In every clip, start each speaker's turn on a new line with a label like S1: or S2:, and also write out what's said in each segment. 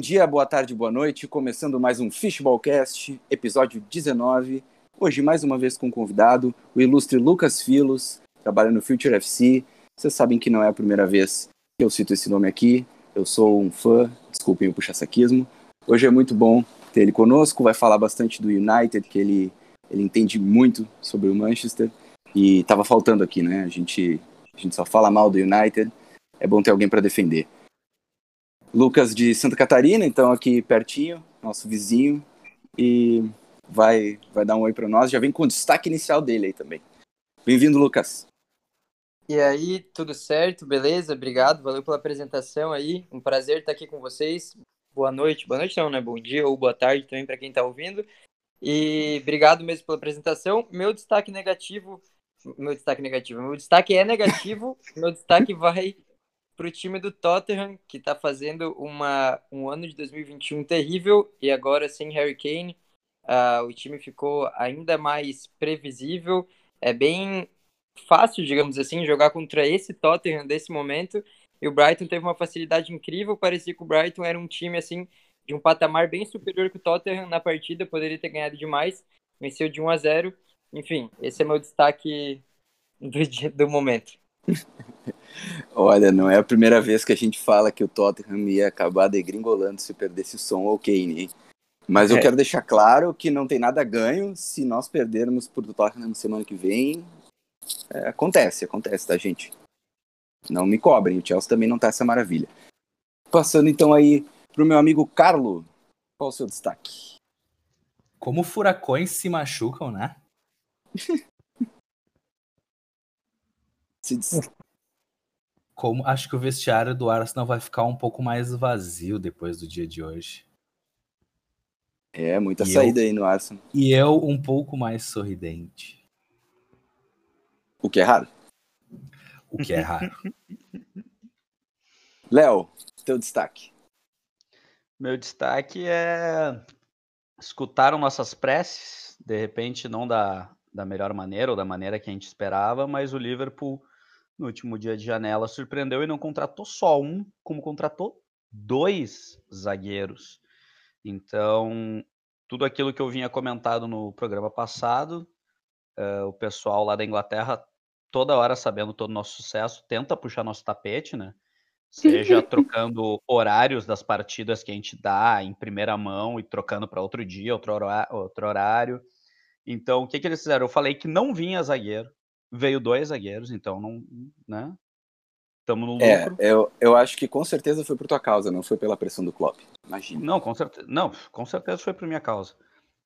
S1: dia, boa tarde, boa noite. Começando mais um Fishballcast, episódio 19. Hoje, mais uma vez com um convidado, o ilustre Lucas Filos, trabalha no Future FC. Vocês sabem que não é a primeira vez que eu cito esse nome aqui. Eu sou um fã, desculpem o puxa-saquismo. Hoje é muito bom ter ele conosco, vai falar bastante do United, que ele, ele entende muito sobre o Manchester. E estava faltando aqui, né? A gente, a gente só fala mal do United. É bom ter alguém para defender. Lucas de Santa Catarina, então aqui pertinho, nosso vizinho, e vai, vai dar um oi para nós. Já vem com o destaque inicial dele aí também. Bem-vindo, Lucas.
S2: E aí, tudo certo? Beleza? Obrigado, valeu pela apresentação aí. Um prazer estar aqui com vocês. Boa noite, boa noite não, né? Bom dia ou boa tarde também para quem está ouvindo. E obrigado mesmo pela apresentação. Meu destaque negativo, meu destaque negativo, meu destaque é negativo. meu destaque vai para o time do Tottenham, que está fazendo uma, um ano de 2021 terrível e agora sem Harry Kane, uh, o time ficou ainda mais previsível. É bem fácil, digamos assim, jogar contra esse Tottenham desse momento. E o Brighton teve uma facilidade incrível. Parecia que o Brighton era um time assim de um patamar bem superior que o Tottenham na partida, poderia ter ganhado demais. Venceu de 1 a 0. Enfim, esse é meu destaque do, do momento.
S1: Olha, não é a primeira vez que a gente fala que o Tottenham ia acabar degringolando se perdesse o som ou Kane, hein? Mas eu é. quero deixar claro que não tem nada ganho se nós perdermos por Tottenham na semana que vem. É, acontece, acontece, tá, gente? Não me cobrem, o Chelsea também não tá essa maravilha. Passando então aí pro meu amigo Carlo, qual o seu destaque?
S3: Como furacões se machucam, né? se Como acho que o vestiário do Arsenal vai ficar um pouco mais vazio depois do dia de hoje.
S1: É, muita e saída
S3: eu,
S1: aí no Arsenal.
S3: E eu um pouco mais sorridente.
S1: O que é raro.
S3: O que é raro.
S1: Léo, teu destaque.
S4: Meu destaque é escutaram nossas preces, de repente não da, da melhor maneira ou da maneira que a gente esperava, mas o Liverpool no último dia de janela surpreendeu e não contratou só um, como contratou dois zagueiros. Então, tudo aquilo que eu vinha comentado no programa passado, uh, o pessoal lá da Inglaterra, toda hora sabendo todo o nosso sucesso, tenta puxar nosso tapete, né? Seja trocando horários das partidas que a gente dá em primeira mão e trocando para outro dia, outro, outro horário. Então, o que, que eles fizeram? Eu falei que não vinha zagueiro, veio dois zagueiros, então não, né? Estamos no
S1: é, lucro. É, eu, eu acho que com certeza foi por tua causa, não foi pela pressão do Klopp. Imagina.
S4: Não, com certeza, não, com certeza foi por minha causa.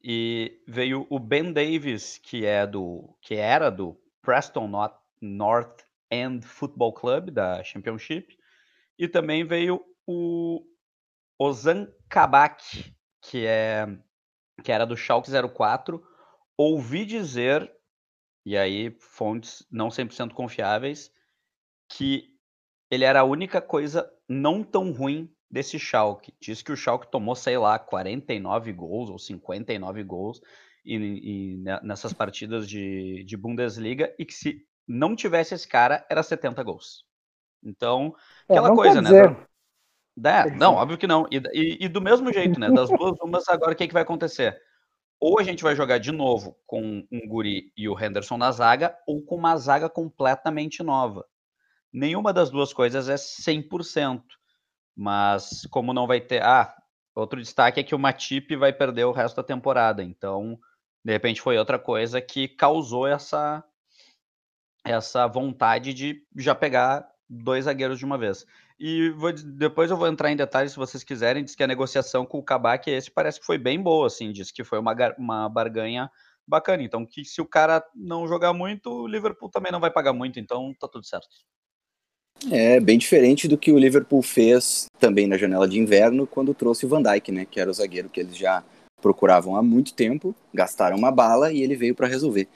S4: E veio o Ben Davis, que é do, que era do Preston North End Football Club da Championship, e também veio o Ozan Kabak, que é que era do Schalke 04. Ouvi dizer e aí fontes não 100% confiáveis, que ele era a única coisa não tão ruim desse Schalke. Diz que o Schalke tomou, sei lá, 49 gols ou 59 gols e, e nessas partidas de, de Bundesliga e que se não tivesse esse cara, era 70 gols. Então, é, aquela é, coisa, né? Da... É, não, óbvio que não. E, e, e, do mesmo jeito, né? Das duas umas, agora o que, é que vai acontecer? Ou a gente vai jogar de novo com um Guri e o Henderson na zaga, ou com uma zaga completamente nova. Nenhuma das duas coisas é 100%. Mas como não vai ter. Ah, outro destaque é que o Matip vai perder o resto da temporada. Então, de repente, foi outra coisa que causou essa, essa vontade de já pegar dois zagueiros de uma vez. E vou, depois eu vou entrar em detalhes se vocês quiserem. Diz que a negociação com o Kabak esse parece que foi bem boa, assim. Diz que foi uma, uma barganha bacana. Então, que se o cara não jogar muito, o Liverpool também não vai pagar muito. Então, tá tudo certo.
S1: É, bem diferente do que o Liverpool fez também na janela de inverno quando trouxe o Van Dijk, né? Que era o zagueiro que eles já procuravam há muito tempo, gastaram uma bala e ele veio para resolver.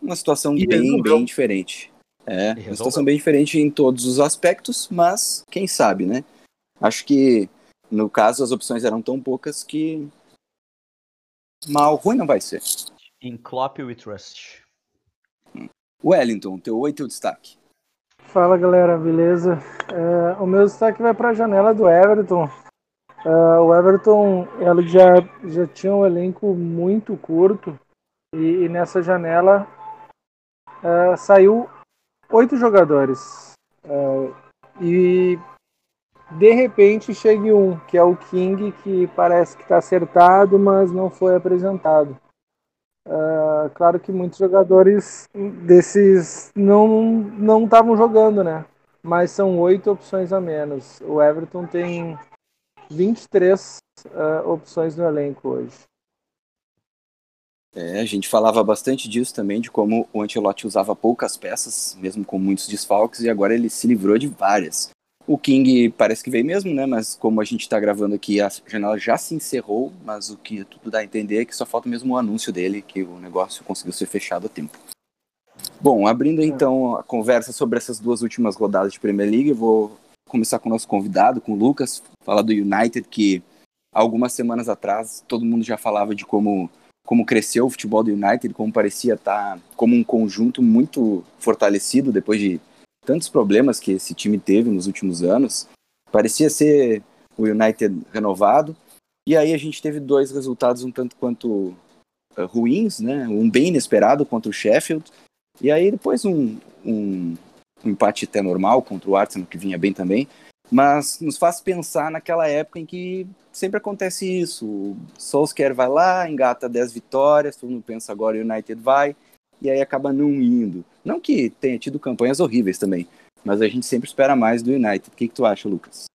S1: Uma situação e bem, bem diferente. É, uma situação bem diferente em todos os aspectos, mas quem sabe, né? Acho que no caso as opções eram tão poucas que mal ruim não vai ser.
S4: In Klopp we trust.
S1: Wellington, teu oi, teu destaque.
S5: Fala galera, beleza? É, o meu destaque vai para a janela do Everton. Uh, o Everton ela já, já tinha um elenco muito curto e, e nessa janela uh, saiu oito jogadores. Uh, e de repente chega um, que é o King, que parece que está acertado, mas não foi apresentado. Uh, claro que muitos jogadores desses não estavam jogando, né? Mas são oito opções a menos. O Everton tem 23 uh, opções no elenco hoje.
S1: É, a gente falava bastante disso também, de como o Ancelotti usava poucas peças, mesmo com muitos desfalques, e agora ele se livrou de várias. O King parece que veio mesmo, né? Mas como a gente está gravando aqui, a janela já se encerrou, mas o que tudo dá a entender é que só falta mesmo o anúncio dele, que o negócio conseguiu ser fechado a tempo. Bom, abrindo é. então a conversa sobre essas duas últimas rodadas de Premier League, eu vou começar com o nosso convidado, com o Lucas, falar do United, que algumas semanas atrás todo mundo já falava de como, como cresceu o futebol do United, como parecia estar tá como um conjunto muito fortalecido depois de tantos problemas que esse time teve nos últimos anos. Parecia ser o United renovado. E aí a gente teve dois resultados um tanto quanto uh, ruins, né? Um bem inesperado contra o Sheffield. E aí depois um, um, um empate até normal contra o Arsenal, que vinha bem também. Mas nos faz pensar naquela época em que sempre acontece isso. O Solskjaer vai lá, engata 10 vitórias, todo mundo pensa agora o United vai, e aí acaba não indo. Não que tenha tido campanhas horríveis também, mas a gente sempre espera mais do United. O que, que tu acha, Lucas?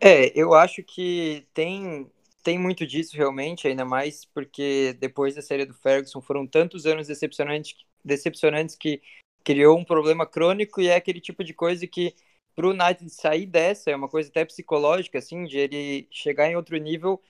S2: É, eu acho que tem, tem muito disso realmente, ainda mais porque depois da série do Ferguson foram tantos anos decepcionantes, decepcionantes que criou um problema crônico e é aquele tipo de coisa que para o United sair dessa é uma coisa até psicológica, assim, de ele chegar em outro nível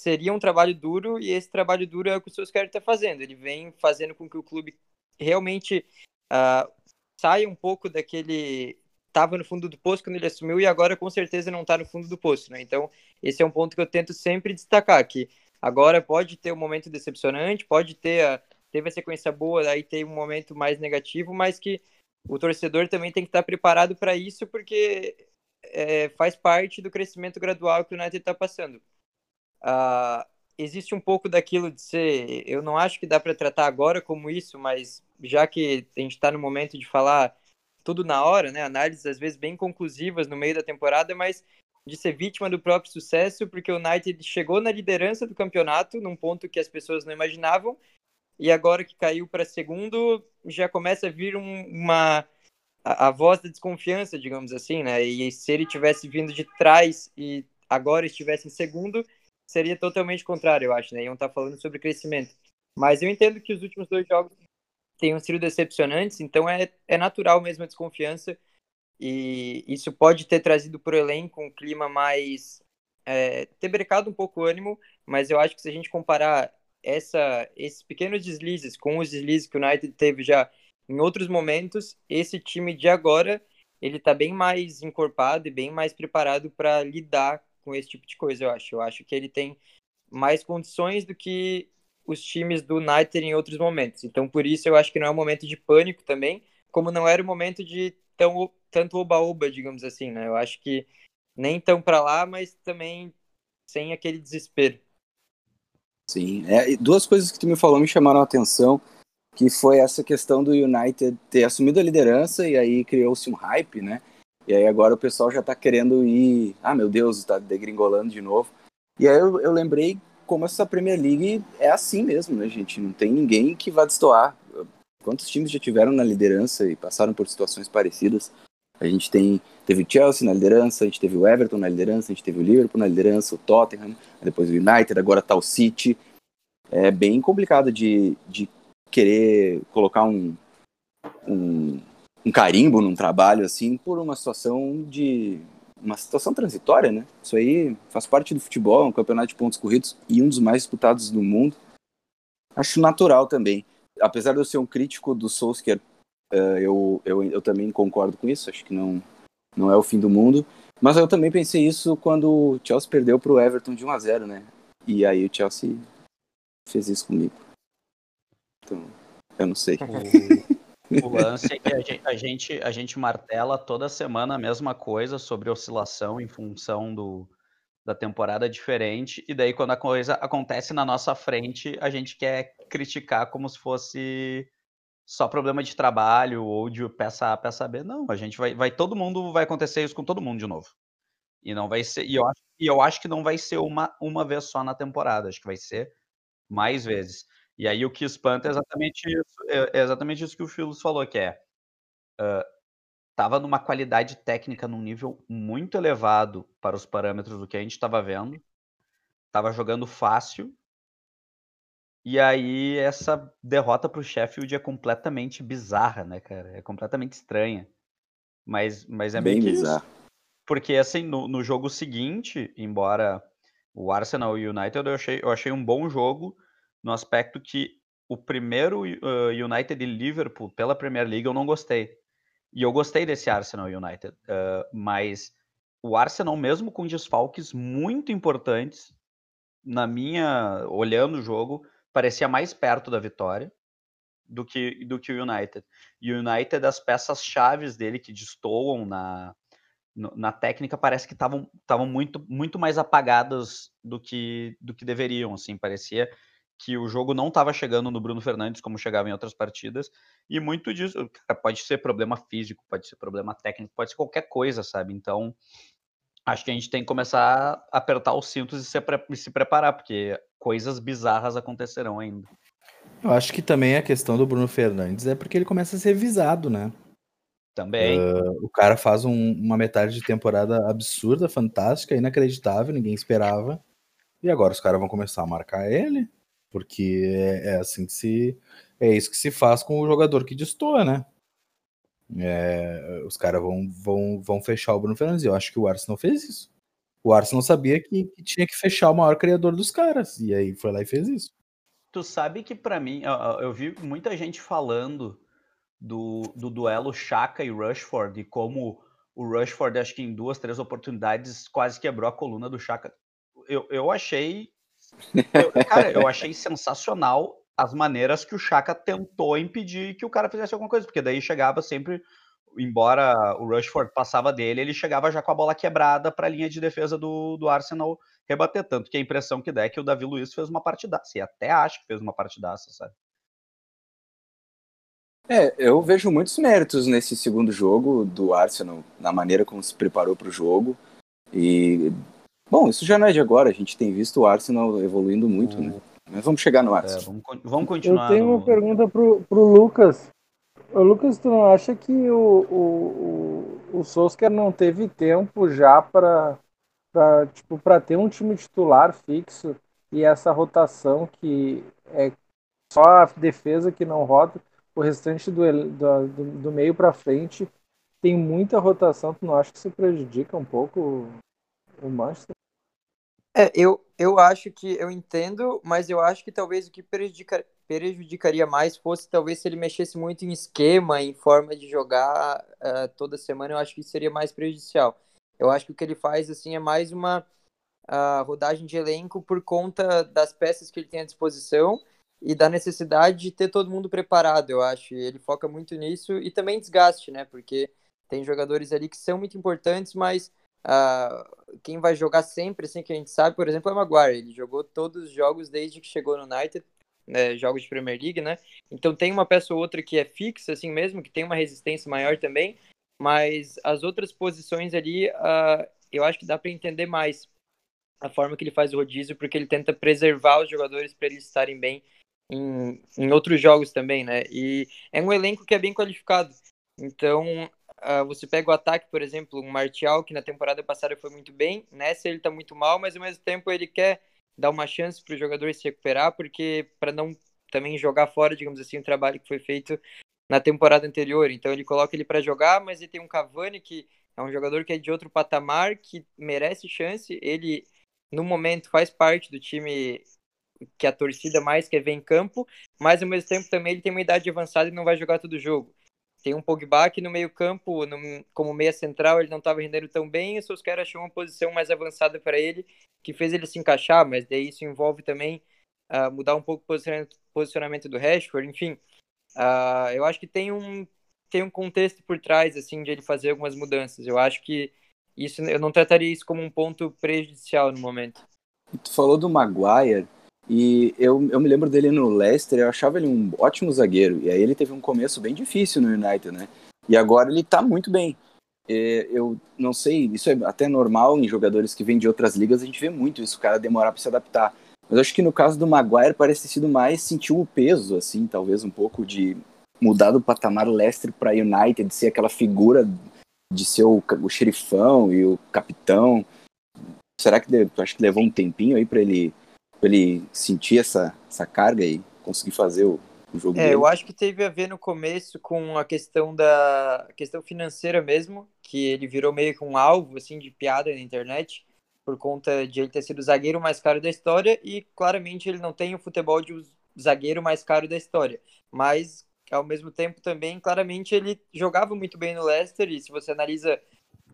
S2: seria um trabalho duro e esse trabalho duro é o que o Solskjaer está fazendo. Ele vem fazendo com que o clube realmente uh, saia um pouco daquele estava no fundo do poço quando ele assumiu e agora com certeza não está no fundo do poço, né? Então esse é um ponto que eu tento sempre destacar que agora pode ter um momento decepcionante, pode ter a, teve a sequência boa, aí tem um momento mais negativo, mas que o torcedor também tem que estar preparado para isso porque é, faz parte do crescimento gradual que o United está passando. Uh, existe um pouco daquilo de ser. Eu não acho que dá para tratar agora como isso, mas já que a gente está no momento de falar tudo na hora, né? Análises às vezes bem conclusivas no meio da temporada, mas de ser vítima do próprio sucesso, porque o United chegou na liderança do campeonato, num ponto que as pessoas não imaginavam, e agora que caiu para segundo, já começa a vir um, uma a, a, voz da desconfiança, digamos assim, né? E se ele tivesse vindo de trás e agora estivesse em segundo, seria totalmente contrário, eu acho, né? Iam estar tá falando sobre crescimento. Mas eu entendo que os últimos dois jogos tenham sido decepcionantes, então é, é natural mesmo a desconfiança. E isso pode ter trazido para o elenco um clima mais. É, ter brecado um pouco o ânimo, mas eu acho que se a gente comparar essa, esses pequenos deslizes com os deslizes que o United teve já em outros momentos, esse time de agora ele está bem mais encorpado e bem mais preparado para lidar com esse tipo de coisa, eu acho. Eu acho que ele tem mais condições do que os times do United em outros momentos. Então, por isso, eu acho que não é um momento de pânico também, como não era o um momento de tão, tanto oba-oba, digamos assim, né? Eu acho que nem tão para lá, mas também sem aquele desespero.
S1: Sim, é, duas coisas que tu me falou me chamaram a atenção, que foi essa questão do United ter assumido a liderança e aí criou-se um hype, né? E aí agora o pessoal já tá querendo ir. Ah, meu Deus, tá degringolando de novo. E aí eu, eu lembrei como essa Premier League é assim mesmo, né, gente? Não tem ninguém que vá destoar. Quantos times já tiveram na liderança e passaram por situações parecidas? A gente tem, teve o Chelsea na liderança, a gente teve o Everton na liderança, a gente teve o Liverpool na liderança, o Tottenham, depois o United, agora tá o City. É bem complicado de, de querer colocar um, um, um carimbo num trabalho assim por uma situação de uma situação transitória, né? Isso aí faz parte do futebol, é um campeonato de pontos corridos e um dos mais disputados do mundo. Acho natural também. Apesar de eu ser um crítico do Solskjaer, uh, eu, eu, eu também concordo com isso. Acho que não, não é o fim do mundo. Mas eu também pensei isso quando o Chelsea perdeu para o Everton de 1 a 0 né? E aí o Chelsea fez isso comigo. Então, eu não sei.
S4: O lance é que a gente, a gente, a gente martela toda semana a mesma coisa sobre oscilação em função do, da temporada diferente, e daí quando a coisa acontece na nossa frente, a gente quer criticar como se fosse só problema de trabalho ou de peça A, peça B. Não, a gente vai, vai todo mundo vai acontecer isso com todo mundo de novo. E não vai ser, e eu acho, e eu acho que não vai ser uma, uma vez só na temporada, acho que vai ser mais vezes. E aí o que espanta é exatamente isso, é, é exatamente isso que o Filos falou, que é uh, tava numa qualidade técnica num nível muito elevado para os parâmetros do que a gente estava vendo. Tava jogando fácil. E aí essa derrota para o Sheffield é completamente bizarra, né, cara? É completamente estranha. Mas, mas é
S1: Bem bizarro.
S4: Porque assim, no, no jogo seguinte, embora o Arsenal e o United eu achei, eu achei um bom jogo no aspecto que o primeiro uh, United e Liverpool pela Premier League eu não gostei. E eu gostei desse Arsenal United, uh, mas o Arsenal, mesmo com desfalques muito importantes, na minha, olhando o jogo, parecia mais perto da vitória do que, do que o United. E o United, as peças chaves dele que destoam na, na técnica, parece que estavam muito, muito mais apagadas do que, do que deveriam. Assim, parecia que o jogo não estava chegando no Bruno Fernandes como chegava em outras partidas, e muito disso cara, pode ser problema físico, pode ser problema técnico, pode ser qualquer coisa, sabe? Então, acho que a gente tem que começar a apertar os cintos e se, e se preparar, porque coisas bizarras acontecerão ainda.
S3: Eu acho que também a questão do Bruno Fernandes é porque ele começa a ser visado, né?
S4: Também.
S3: Uh, o cara faz um, uma metade de temporada absurda, fantástica, inacreditável, ninguém esperava. E agora os caras vão começar a marcar ele. Porque é, é, assim que se. É isso que se faz com o jogador que destoa, né? É, os caras vão, vão, vão fechar o Bruno Fernandes. Eu acho que o Arsenal fez isso. O Arsenal sabia que, que, tinha que fechar o maior criador dos caras. E aí foi lá e fez isso.
S4: Tu sabe que para mim, eu, eu, vi muita gente falando do, do duelo Chaka e Rushford e como o Rushford, acho que em duas, três oportunidades, quase quebrou a coluna do Chaka. Eu, eu achei eu, cara, eu achei sensacional as maneiras que o Chaka tentou impedir que o cara fizesse alguma coisa, porque daí chegava sempre, embora o Rushford passava dele, ele chegava já com a bola quebrada para a linha de defesa do, do Arsenal rebater. Tanto que a impressão que dá é que o Davi Luiz fez uma partidaça, e até acho que fez uma partidaça, sabe?
S1: É, eu vejo muitos méritos nesse segundo jogo do Arsenal, na maneira como se preparou para o jogo. E Bom, isso já não é de agora, a gente tem visto o Arsenal evoluindo muito, né? Mas vamos chegar no Arsenal.
S4: É, vamos, vamos, continuar.
S5: Eu tenho
S4: no...
S5: uma pergunta pro, pro Lucas. Ô, Lucas, tu não acha que o, o, o, o Solskjaer não teve tempo já para tipo, ter um time titular fixo e essa rotação que é só a defesa que não roda, o restante do, do, do meio para frente tem muita rotação, tu não acha que isso prejudica um pouco o Manchester?
S2: É, eu, eu acho que eu entendo, mas eu acho que talvez o que prejudica, prejudicaria mais fosse talvez se ele mexesse muito em esquema, em forma de jogar uh, toda semana, eu acho que seria mais prejudicial. Eu acho que o que ele faz assim é mais uma uh, rodagem de elenco por conta das peças que ele tem à disposição e da necessidade de ter todo mundo preparado, eu acho. Ele foca muito nisso e também desgaste, né? Porque tem jogadores ali que são muito importantes, mas Quem vai jogar sempre, assim, que a gente sabe, por exemplo, é o Maguire. Ele jogou todos os jogos desde que chegou no United, né, jogos de Premier League, né? Então tem uma peça ou outra que é fixa, assim mesmo, que tem uma resistência maior também, mas as outras posições ali, uh, eu acho que dá para entender mais a forma que ele faz o rodízio, porque ele tenta preservar os jogadores para eles estarem bem em, em outros jogos também, né? E é um elenco que é bem qualificado. Então, Uh, você pega o ataque, por exemplo, um Martial, que na temporada passada foi muito bem, nessa ele tá muito mal, mas ao mesmo tempo ele quer dar uma chance para o jogador se recuperar, porque para não também jogar fora, digamos assim, o trabalho que foi feito na temporada anterior. Então ele coloca ele para jogar, mas ele tem um Cavani que é um jogador que é de outro patamar, que merece chance. Ele, no momento, faz parte do time que a torcida mais quer ver em campo, mas ao mesmo tempo também ele tem uma idade avançada e não vai jogar todo jogo. Tem um Pogba que no meio campo, no, como meia central, ele não estava rendendo tão bem, e o Solskjaer achou uma posição mais avançada para ele, que fez ele se encaixar, mas daí isso envolve também uh, mudar um pouco o posicionamento, posicionamento do Rashford, enfim. Uh, eu acho que tem um, tem um contexto por trás, assim, de ele fazer algumas mudanças. Eu acho que isso eu não trataria isso como um ponto prejudicial no momento.
S1: Tu falou do Maguire, e eu, eu me lembro dele no Leicester, eu achava ele um ótimo zagueiro. E aí ele teve um começo bem difícil no United, né? E agora ele tá muito bem. É, eu não sei, isso é até normal em jogadores que vêm de outras ligas, a gente vê muito isso, o cara demorar para se adaptar. Mas acho que no caso do Maguire parece ter sido mais sentir o peso, assim, talvez um pouco de mudar do patamar Leicester para United, de ser aquela figura de ser o, o xerifão e o capitão. Será que tu acha que levou um tempinho aí para ele, ele sentir essa, essa carga e conseguir fazer o, o jogo
S2: é,
S1: dele?
S2: eu acho que teve a ver no começo com a questão da a questão financeira mesmo, que ele virou meio que um alvo assim de piada na internet por conta de ele ter sido o zagueiro mais caro da história e claramente ele não tem o futebol de zagueiro mais caro da história, mas ao mesmo tempo também claramente ele jogava muito bem no Leicester e se você analisa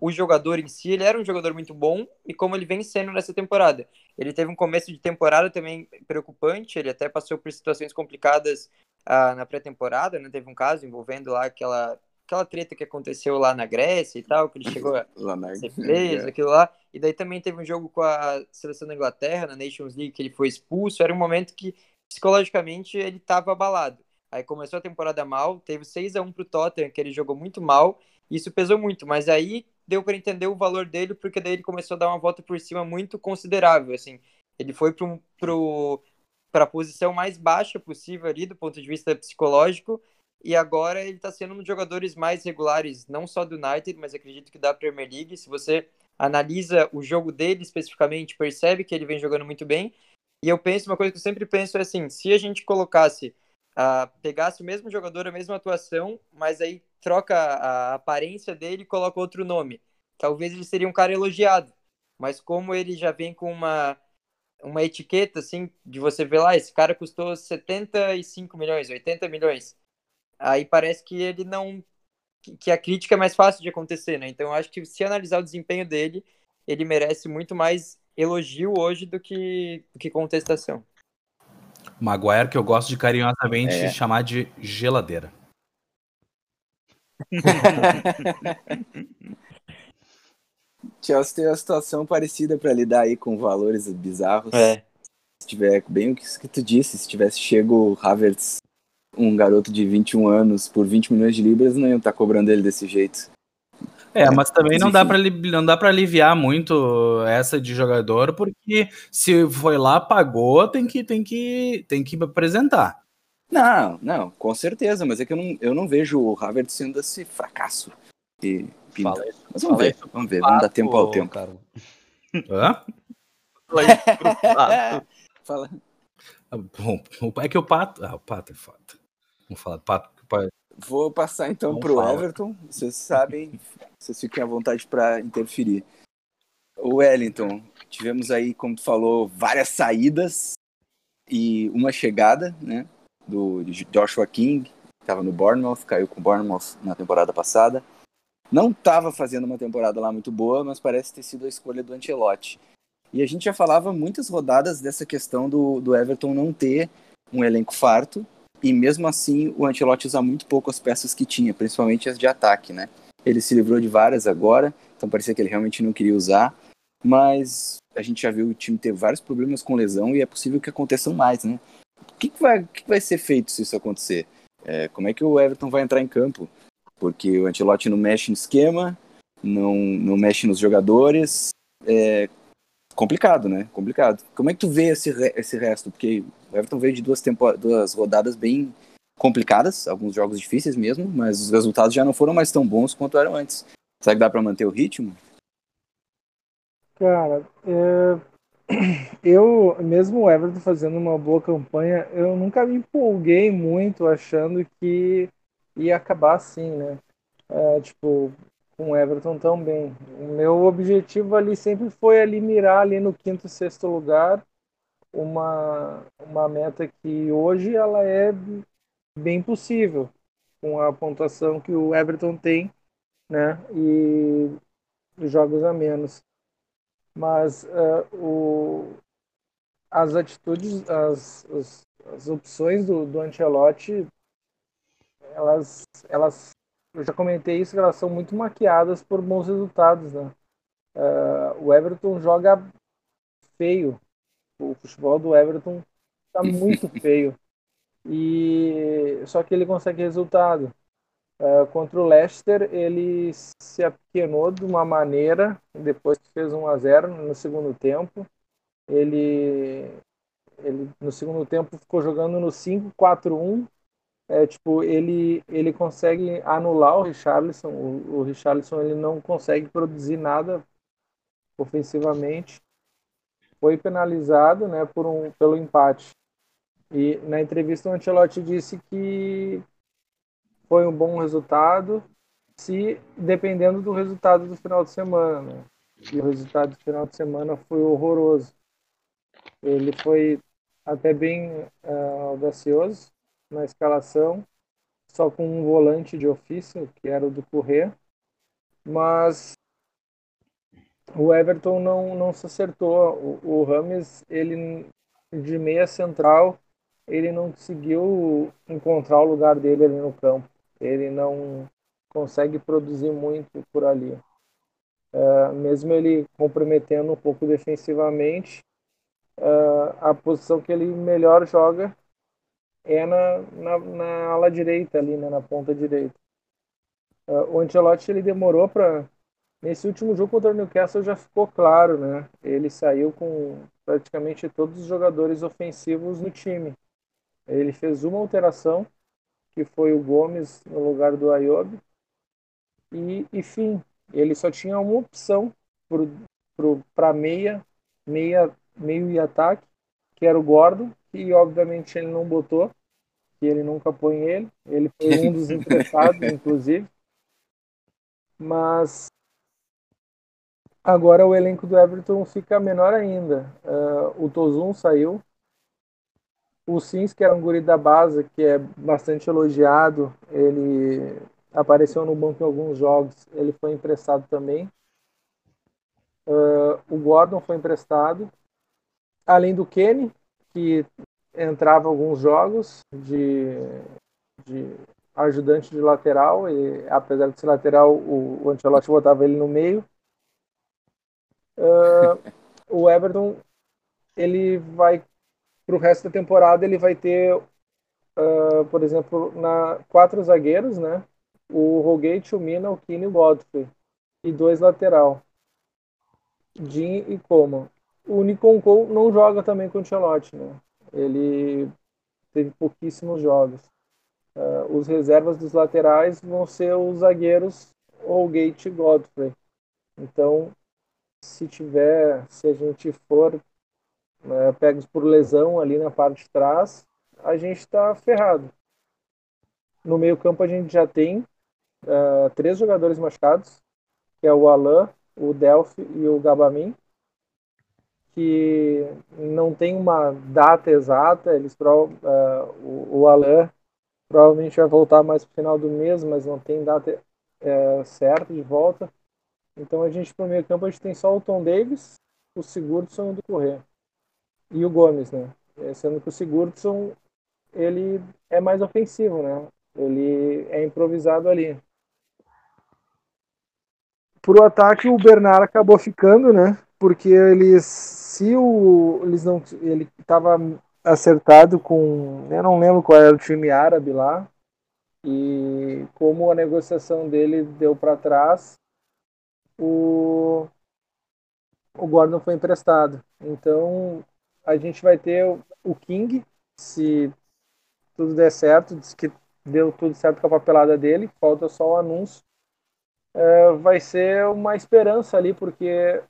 S2: o jogador em si, ele era um jogador muito bom e como ele vem sendo nessa temporada. Ele teve um começo de temporada também preocupante, ele até passou por situações complicadas ah, na pré-temporada, né? Teve um caso envolvendo lá aquela, aquela treta que aconteceu lá na Grécia e tal, que ele chegou a ser preso, aquilo lá. E daí também teve um jogo com a seleção da Inglaterra, na Nations League, que ele foi expulso. Era um momento que, psicologicamente, ele estava abalado. Aí começou a temporada mal, teve 6 a 1 pro Tottenham, que ele jogou muito mal, isso pesou muito, mas aí deu para entender o valor dele, porque daí ele começou a dar uma volta por cima muito considerável, assim. Ele foi pro, pro, para a posição mais baixa possível ali do ponto de vista psicológico e agora ele está sendo um dos jogadores mais regulares, não só do United, mas acredito que da Premier League. Se você analisa o jogo dele especificamente, percebe que ele vem jogando muito bem. E eu penso, uma coisa que eu sempre penso é assim, se a gente colocasse, uh, pegasse o mesmo jogador, a mesma atuação, mas aí troca a aparência dele e coloca outro nome, talvez ele seria um cara elogiado. Mas como ele já vem com uma uma etiqueta, assim, de você ver lá, esse cara custou 75 milhões, 80 milhões. Aí parece que ele não. que a crítica é mais fácil de acontecer, né? Então eu acho que se analisar o desempenho dele, ele merece muito mais elogio hoje do que, do que contestação.
S3: Maguire, que eu gosto de carinhosamente é. chamar de geladeira.
S1: Chelsea tem uma situação parecida para lidar aí com valores bizarros.
S2: É.
S1: Se tiver bem o que tu disse, se tivesse chego Havertz, um garoto de 21 anos, por 20 milhões de libras, não iam estar tá cobrando ele desse jeito.
S3: É, mas também não dá para não dá para aliviar muito essa de jogador, porque se foi lá pagou, tem que tem que tem que apresentar.
S1: Não, não, com certeza, mas é que eu não, eu não vejo o Havertz sendo esse fracasso. E pinta. Fala, Mas vamos ver, vamos ver, vamos dar tempo ao tempo. Cara.
S3: Hã?
S1: Fala.
S3: Ah, bom, é que o Pato. Ah, o Pato é foda. Vamos falar do Pato.
S1: Vou passar então para o Everton. Vocês sabem, vocês fiquem à vontade para interferir. O Wellington, tivemos aí, como tu falou, várias saídas e uma chegada, né? Do Joshua King, estava no Bournemouth, caiu com o Bournemouth na temporada passada. Não estava fazendo uma temporada lá muito boa, mas parece ter sido a escolha do Ancelotti. E a gente já falava muitas rodadas dessa questão do, do Everton não ter um elenco farto, e mesmo assim o Ancelotti usa muito pouco as peças que tinha, principalmente as de ataque, né? Ele se livrou de várias agora, então parecia que ele realmente não queria usar, mas a gente já viu o time ter vários problemas com lesão e é possível que aconteçam mais, né? Que, que, vai, que vai ser feito se isso acontecer? É, como é que o Everton vai entrar em campo? porque o Ancelotti não mexe no esquema, não, não mexe nos jogadores. É complicado, né? Complicado. Como é que tu vê esse, esse resto? Porque o Everton veio de duas, duas rodadas bem complicadas, alguns jogos difíceis mesmo, mas os resultados já não foram mais tão bons quanto eram antes. Será que dá para manter o ritmo?
S5: Cara, é... eu, mesmo o Everton fazendo uma boa campanha, eu nunca me empolguei muito achando que ia acabar assim, né? É, tipo, com o Everton também. O meu objetivo ali sempre foi ali mirar ali no quinto, sexto lugar, uma, uma meta que hoje ela é bem possível, com a pontuação que o Everton tem, né? E jogos a menos. Mas uh, o, as atitudes, as, as, as opções do, do Ancelotti elas, elas, eu já comentei isso, elas são muito maquiadas por bons resultados, né? Uh, o Everton joga feio. O futebol do Everton está muito feio. E só que ele consegue resultado. Uh, contra o Leicester, ele se apequenou de uma maneira, depois que fez 1 a 0 no segundo tempo. Ele, ele no segundo tempo ficou jogando no 5-4-1. É, tipo, ele, ele consegue anular o Richarlison. O, o Richarlison ele não consegue produzir nada ofensivamente. Foi penalizado né, por um, pelo empate. E na entrevista o Ancelotti disse que foi um bom resultado, se dependendo do resultado do final de semana. Né? E o resultado do final de semana foi horroroso. Ele foi até bem uh, audacioso na escalação, só com um volante de ofício, que era o do Correr, mas o Everton não, não se acertou. O, Rames, ele de meia central, ele não conseguiu encontrar o lugar dele ali no campo. Ele não consegue produzir muito por ali. Uh, mesmo ele comprometendo um pouco defensivamente, uh, a posição que ele melhor joga é na, na, na ala direita ali, né, na ponta direita. Uh, o Ancelotti ele demorou para nesse último jogo contra o Newcastle já ficou claro, né? Ele saiu com praticamente todos os jogadores ofensivos no time. Ele fez uma alteração, que foi o Gomes no lugar do Ayob. E, enfim, ele só tinha uma opção para meia, meia, meio e ataque, que era o Gordon, e obviamente ele não botou, que ele nunca põe ele. Ele foi um dos emprestados, inclusive. Mas agora o elenco do Everton fica menor ainda. Uh, o Tozun saiu, o Sims, que era um guri da base, que é bastante elogiado, ele apareceu no banco em alguns jogos, ele foi emprestado também. Uh, o Gordon foi emprestado. Além do Kenny, que entrava alguns jogos de, de ajudante de lateral, e apesar de ser lateral, o, o Ancelotti botava ele no meio. Uh, o Everton ele vai para o resto da temporada ele vai ter, uh, por exemplo, na quatro zagueiros, né? O Rogate, o Mina, o Kine e o Godfrey. E dois lateral. Jim e Coman. O Nikonko não joga também com o Ancelotti, né? Ele teve pouquíssimos jogos. Uh, os reservas dos laterais vão ser os zagueiros Holgate e Godfrey. Então, se tiver, se a gente for né, pegos por lesão ali na parte de trás, a gente está ferrado. No meio campo a gente já tem uh, três jogadores machucados, que é o Alain, o Delphi e o Gabamin, que não tem uma data exata, eles uh, o, o Alain provavelmente vai voltar mais para o final do mês, mas não tem data uh, certa de volta. Então a gente, no meio campo, a gente tem só o Tom Davis, o Sigurdsson e o Correr e o Gomes, né? É, sendo que o Sigurdsson ele é mais ofensivo, né? Ele é improvisado ali. Pro ataque o Bernard acabou ficando, né? Porque eles se o eles não ele estava acertado com, eu não lembro qual era o time árabe lá. E como a negociação dele deu para trás, o o Gordon foi emprestado. Então, a gente vai ter o King, se tudo der certo, diz que deu tudo certo com a papelada dele, falta só o anúncio. É, vai ser uma esperança ali, porque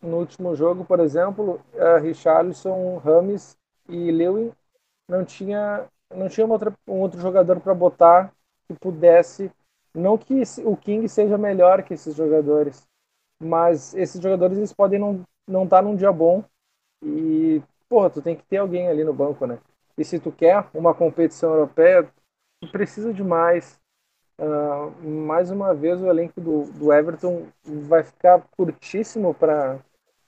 S5: no último jogo, por exemplo, Richarlison, Rames e Lewin não tinha não tinha outra, um outro jogador para botar que pudesse não que o King seja melhor que esses jogadores, mas esses jogadores eles podem não não estar tá num dia bom e, porra, tu tem que ter alguém ali no banco, né? E se tu quer uma competição europeia, tu precisa de mais. Uh, mais uma vez, o elenco do, do Everton vai ficar curtíssimo para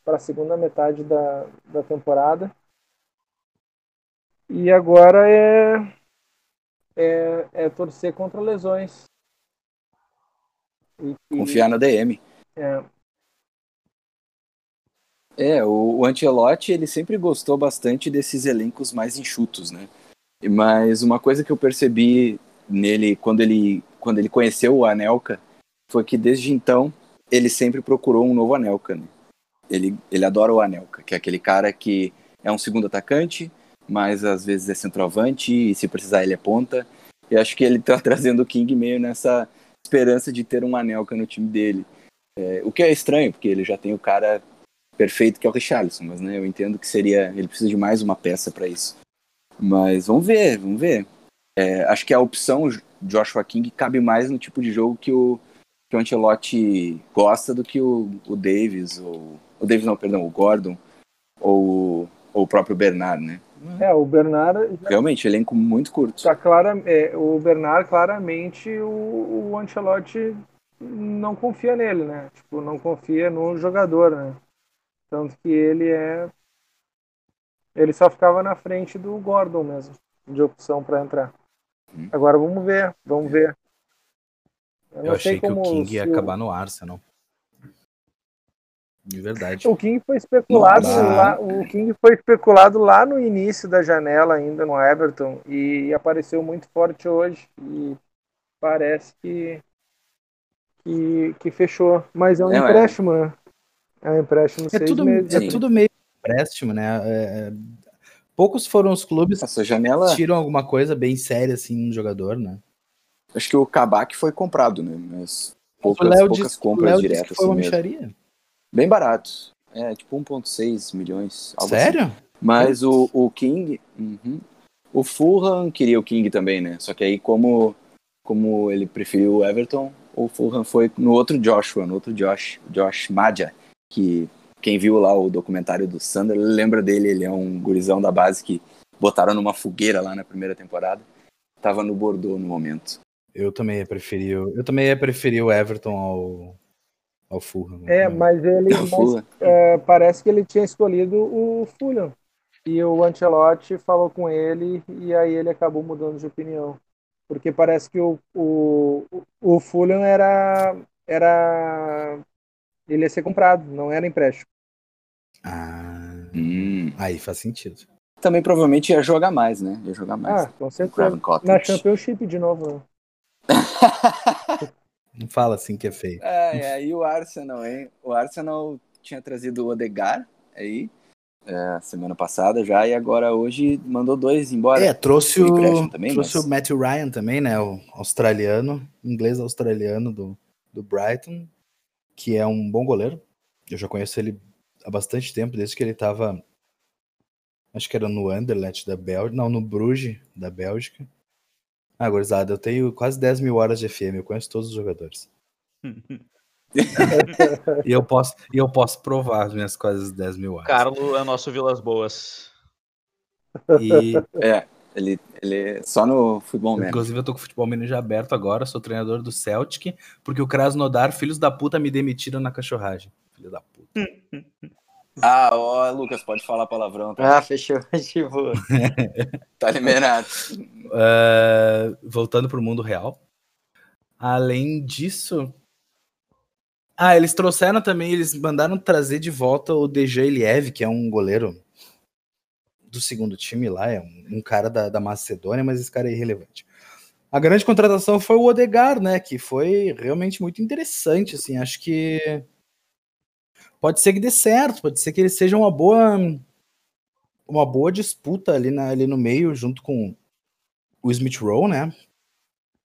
S5: a segunda metade da, da temporada. E agora é, é, é torcer contra lesões.
S1: E, Confiar na DM.
S5: É,
S1: É, o, o Ancelotti, ele sempre gostou bastante desses elencos mais enxutos, né? Mas uma coisa que eu percebi nele quando ele, quando ele conheceu o Anelka foi que desde então ele sempre procurou um novo Anelka, né? Ele, ele adora o Anelka, que é aquele cara que é um segundo atacante, mas às vezes é centroavante e se precisar ele é ponta. E acho que ele tá trazendo o King meio nessa esperança de ter um Anelka no time dele. É, o que é estranho, porque ele já tem o cara perfeito que é o Richarlison, mas né, eu entendo que seria. Ele precisa de mais uma peça para isso. Mas vamos ver, vamos ver. É, acho que a opção Joshua King cabe mais no tipo de jogo que o, que o Ancelotti gosta do que o, o Davis, ou. O Davis não, perdão, o Gordon, ou, ou o próprio Bernard, né?
S5: É, o Bernard.
S1: Realmente, elenco muito curto.
S5: Tá clara, é, o Bernard, claramente, o, o Ancelotti não confia nele, né? Tipo, não confia no jogador, né? Tanto que ele é. Ele só ficava na frente do Gordon mesmo, de opção para entrar.
S1: Hum.
S5: Agora vamos ver, vamos ver.
S3: Eu,
S5: não sei
S3: achei que o King ia
S5: o-
S3: acabar no Arsenal. De verdade.
S5: O King foi especulado
S1: Nossa.
S5: lá, o King foi especulado lá no início da janela ainda no Everton e apareceu muito forte hoje e parece que que, que fechou, mas é um
S1: É,
S5: empréstimo, né? É um empréstimo
S3: É
S5: seis
S3: tudo,
S5: meses.
S3: é
S1: Sim.
S3: tudo meio empréstimo, né? É, é, poucos foram os clubes
S1: Essa janela,
S3: que tiram alguma coisa bem séria assim no jogador, né?
S1: acho que o Kabak foi comprado, né? Mas poucas,
S3: o Léo
S1: poucas
S3: disse, o
S1: compras diretas
S3: que foi
S1: assim
S3: uma
S1: mesmo.
S3: micharia.
S1: Bem barato. É, tipo 1.6 milhões. algo assim.
S3: Sério?
S1: Mas o, o King. uhum. O Fulham queria o King também, né? Só que aí, como, como ele preferiu o Everton, o Fulham foi no outro Joshua, no outro Josh, Josh Madja, que quem viu lá o documentário do Sander lembra dele, ele é um gurizão da base que botaram numa fogueira lá na primeira temporada. Tava no Bordeaux no momento.
S3: Eu também ia preferir, o- eu também ia preferir o Everton ao ao Fulham.
S5: É, mas ele mas, é, parece que ele tinha escolhido o Fulham. E o Ancelotti falou com ele e aí ele acabou mudando de opinião. Porque parece que o, o, o Fulham era, era. Ele ia ser comprado, não era empréstimo.
S3: Ah,
S1: Hum.
S3: aí faz sentido.
S1: Também provavelmente ia jogar mais, né? Ia jogar mais.
S5: Ah, com certeza. Na Championship de novo. né?
S3: Não fala assim que é feio.
S1: É, é, e o Arsenal, hein? O Arsenal tinha trazido o Odegar aí, é, semana passada já, e agora hoje mandou dois embora.
S3: É, trouxe o,
S1: também,
S3: trouxe
S1: mas-
S3: o Matthew Ryan também, né? O australiano, inglês australiano do, do Brighton, que é um bom goleiro. Eu já conheço ele há bastante tempo, desde que ele tava. Acho que era no Anderlecht da Bélgica. Não, no Bruges da Bélgica. Ah, gurizada, eu tenho quase 10 mil horas de FM, eu conheço todos os jogadores. E eu posso, e eu posso provar as minhas quase 10 mil horas.
S4: Carlo é o nosso Vilas Boas.
S3: E,
S1: É, ele, ele só no futebol mesmo.
S3: Inclusive, eu tô com o futebol manager aberto agora, sou treinador do Celtic, porque o Krasnodar, filhos da puta, me demitiram na cachorragem. Filho da puta.
S1: Ah, ó, Lucas, pode falar palavrão, tá?
S2: Ah, fechou. Boa.
S1: Tá liberado.
S3: Eh, voltando pro mundo real. Além disso. Ah, eles trouxeram também, eles mandaram trazer de volta o DJ Eliev, que é um goleiro do segundo time lá, é um, um cara da, da Macedônia, mas esse cara é irrelevante. A grande contratação foi o Odegar, né? Que foi realmente muito interessante, assim. Acho que pode ser que dê certo, pode ser que ele seja uma boa uma boa disputa ali, na, ali no meio, junto com o Smith Rowe, né?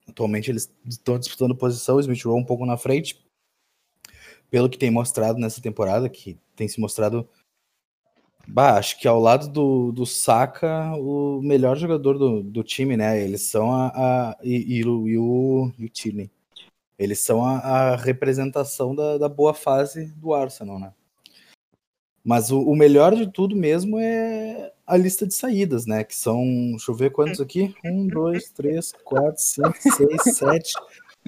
S3: Atualmente eles estão disputando posição, o Smith Rowe um pouco na frente. Pelo que tem mostrado nessa temporada, que tem se mostrado. Bah, acho que ao lado do, do Saka, o melhor jogador do, do time, né? Eles são a. a e, e o, e, o, e o. Eles são a, a representação da, da boa fase do Arsenal, né? Mas o, o melhor de tudo mesmo é a lista de saídas, né? Que são, deixa eu ver quantos aqui: um, dois, três, quatro, cinco, seis, sete,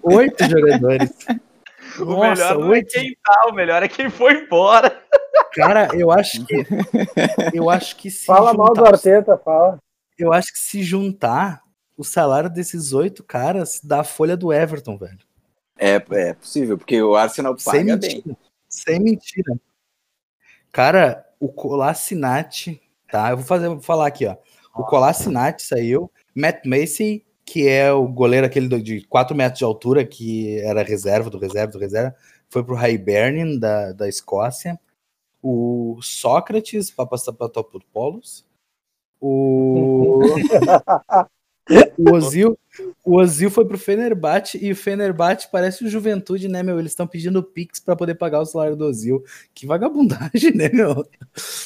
S3: oito jogadores.
S4: O
S3: Nossa,
S4: melhor não é
S3: oito.
S4: quem tá, o melhor é quem foi embora.
S3: Cara, eu acho que. Eu acho que se.
S5: Fala mal do
S3: juntar-
S5: Arteta, fala.
S3: Eu acho que se juntar o salário desses oito caras dá a folha do Everton, velho.
S1: É, é possível, porque o Arsenal
S3: Sem
S1: paga bem.
S3: mentira. Sem mentira. Cara, o Colasinati, tá? Eu vou fazer, vou falar aqui, ó. O Colasinati saiu, Matt Macy, que é o goleiro aquele de 4 metros de altura, que era reserva do reserva do reserva, foi pro Hibernian da, da Escócia. O Sócrates, Papastapatopoulos. O O Ozil, o Ozil foi pro Fenerbahçe e o Fenerbahçe parece o Juventude, né, meu? Eles estão pedindo Pix para poder pagar o salário do Ozil. Que vagabundagem, né, meu?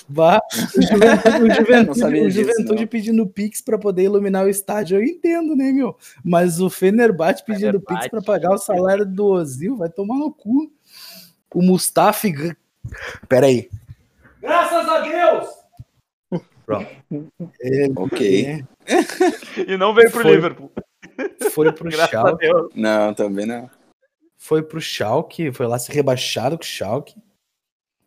S3: Bah, o Juventude, o Juventude, o Juventude pedindo Pix para poder iluminar o estádio, eu entendo, né, meu? Mas o Fenerbahçe pedindo Fenerbahçe. Pix para pagar o salário do Ozil, vai tomar no cu. O Mustafi. Peraí.
S5: Graças a Deus!
S3: Pronto.
S1: É, ok.
S4: e não veio pro foi, Liverpool.
S3: Foi pro Schalke.
S1: Não, também não.
S3: Foi pro Schalke, foi lá se rebaixado com o Schalke.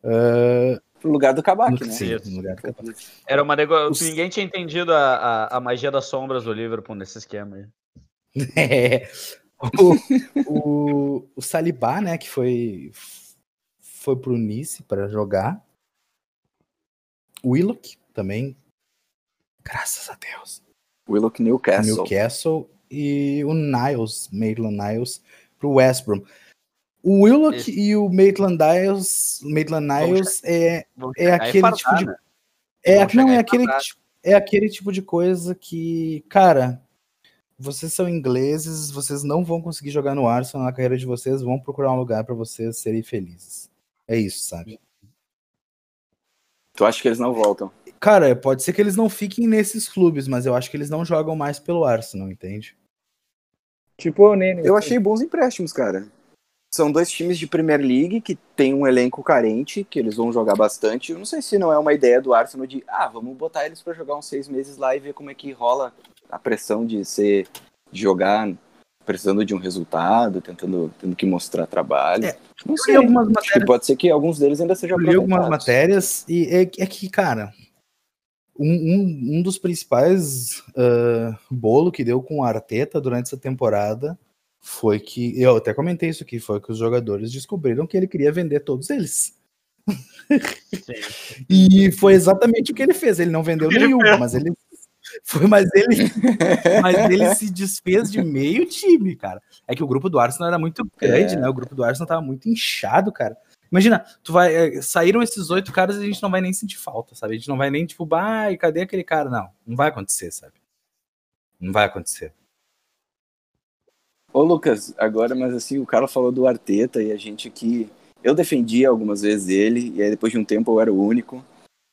S3: Uh,
S1: pro lugar do Kabak, né?
S3: Sim, no lugar do Kabak.
S4: Era uma nego... Os... Ninguém tinha entendido a, a, a, magia das sombras do Liverpool nesse esquema aí.
S3: É. O, o, o Salibá, né, que foi foi pro Nice para jogar. Willock, também. Graças a Deus.
S1: Willock Newcastle.
S3: Newcastle e o Niles, Maitland Niles, pro West Brom. O Willock Esse. e o Maitland Niles, Maitland Niles é, é aquele tipo de. É, não, é aquele, é aquele tipo de coisa que, cara, vocês são ingleses, vocês não vão conseguir jogar no Arsenal na carreira de vocês, vão procurar um lugar para vocês serem felizes. É isso, sabe?
S1: Tu acha que eles não voltam?
S3: Cara, pode ser que eles não fiquem nesses clubes, mas eu acho que eles não jogam mais pelo Arsenal, entende?
S5: Tipo o Nene.
S1: Eu achei bons empréstimos, cara. São dois times de Premier League que tem um elenco carente, que eles vão jogar bastante. Eu não sei se não é uma ideia do Arsenal de, ah, vamos botar eles para jogar uns seis meses lá e ver como é que rola a pressão de ser de jogar precisando de um resultado, tentando tendo que mostrar trabalho. É, não sei. Algumas matérias... Pode ser que alguns deles ainda sejam
S3: Eu li algumas matérias e é, é que, cara, um, um, um dos principais uh, bolo que deu com o Arteta durante essa temporada foi que, eu até comentei isso aqui, foi que os jogadores descobriram que ele queria vender todos eles. e foi exatamente o que ele fez. Ele não vendeu nenhum, mas ele foi, mas ele, mas ele se desfez de meio time, cara. É que o grupo do Arsenal era muito grande, é. né? O grupo do Arsenal tava muito inchado, cara. Imagina, tu vai. Eh, saíram esses oito caras e a gente não vai nem sentir falta, sabe? A gente não vai nem, tipo, bah, cadê aquele cara? Não, não vai acontecer, sabe? Não vai acontecer.
S1: Ô, Lucas, agora, mas assim, o cara falou do Arteta e a gente aqui. Eu defendia algumas vezes ele, e aí depois de um tempo eu era o único.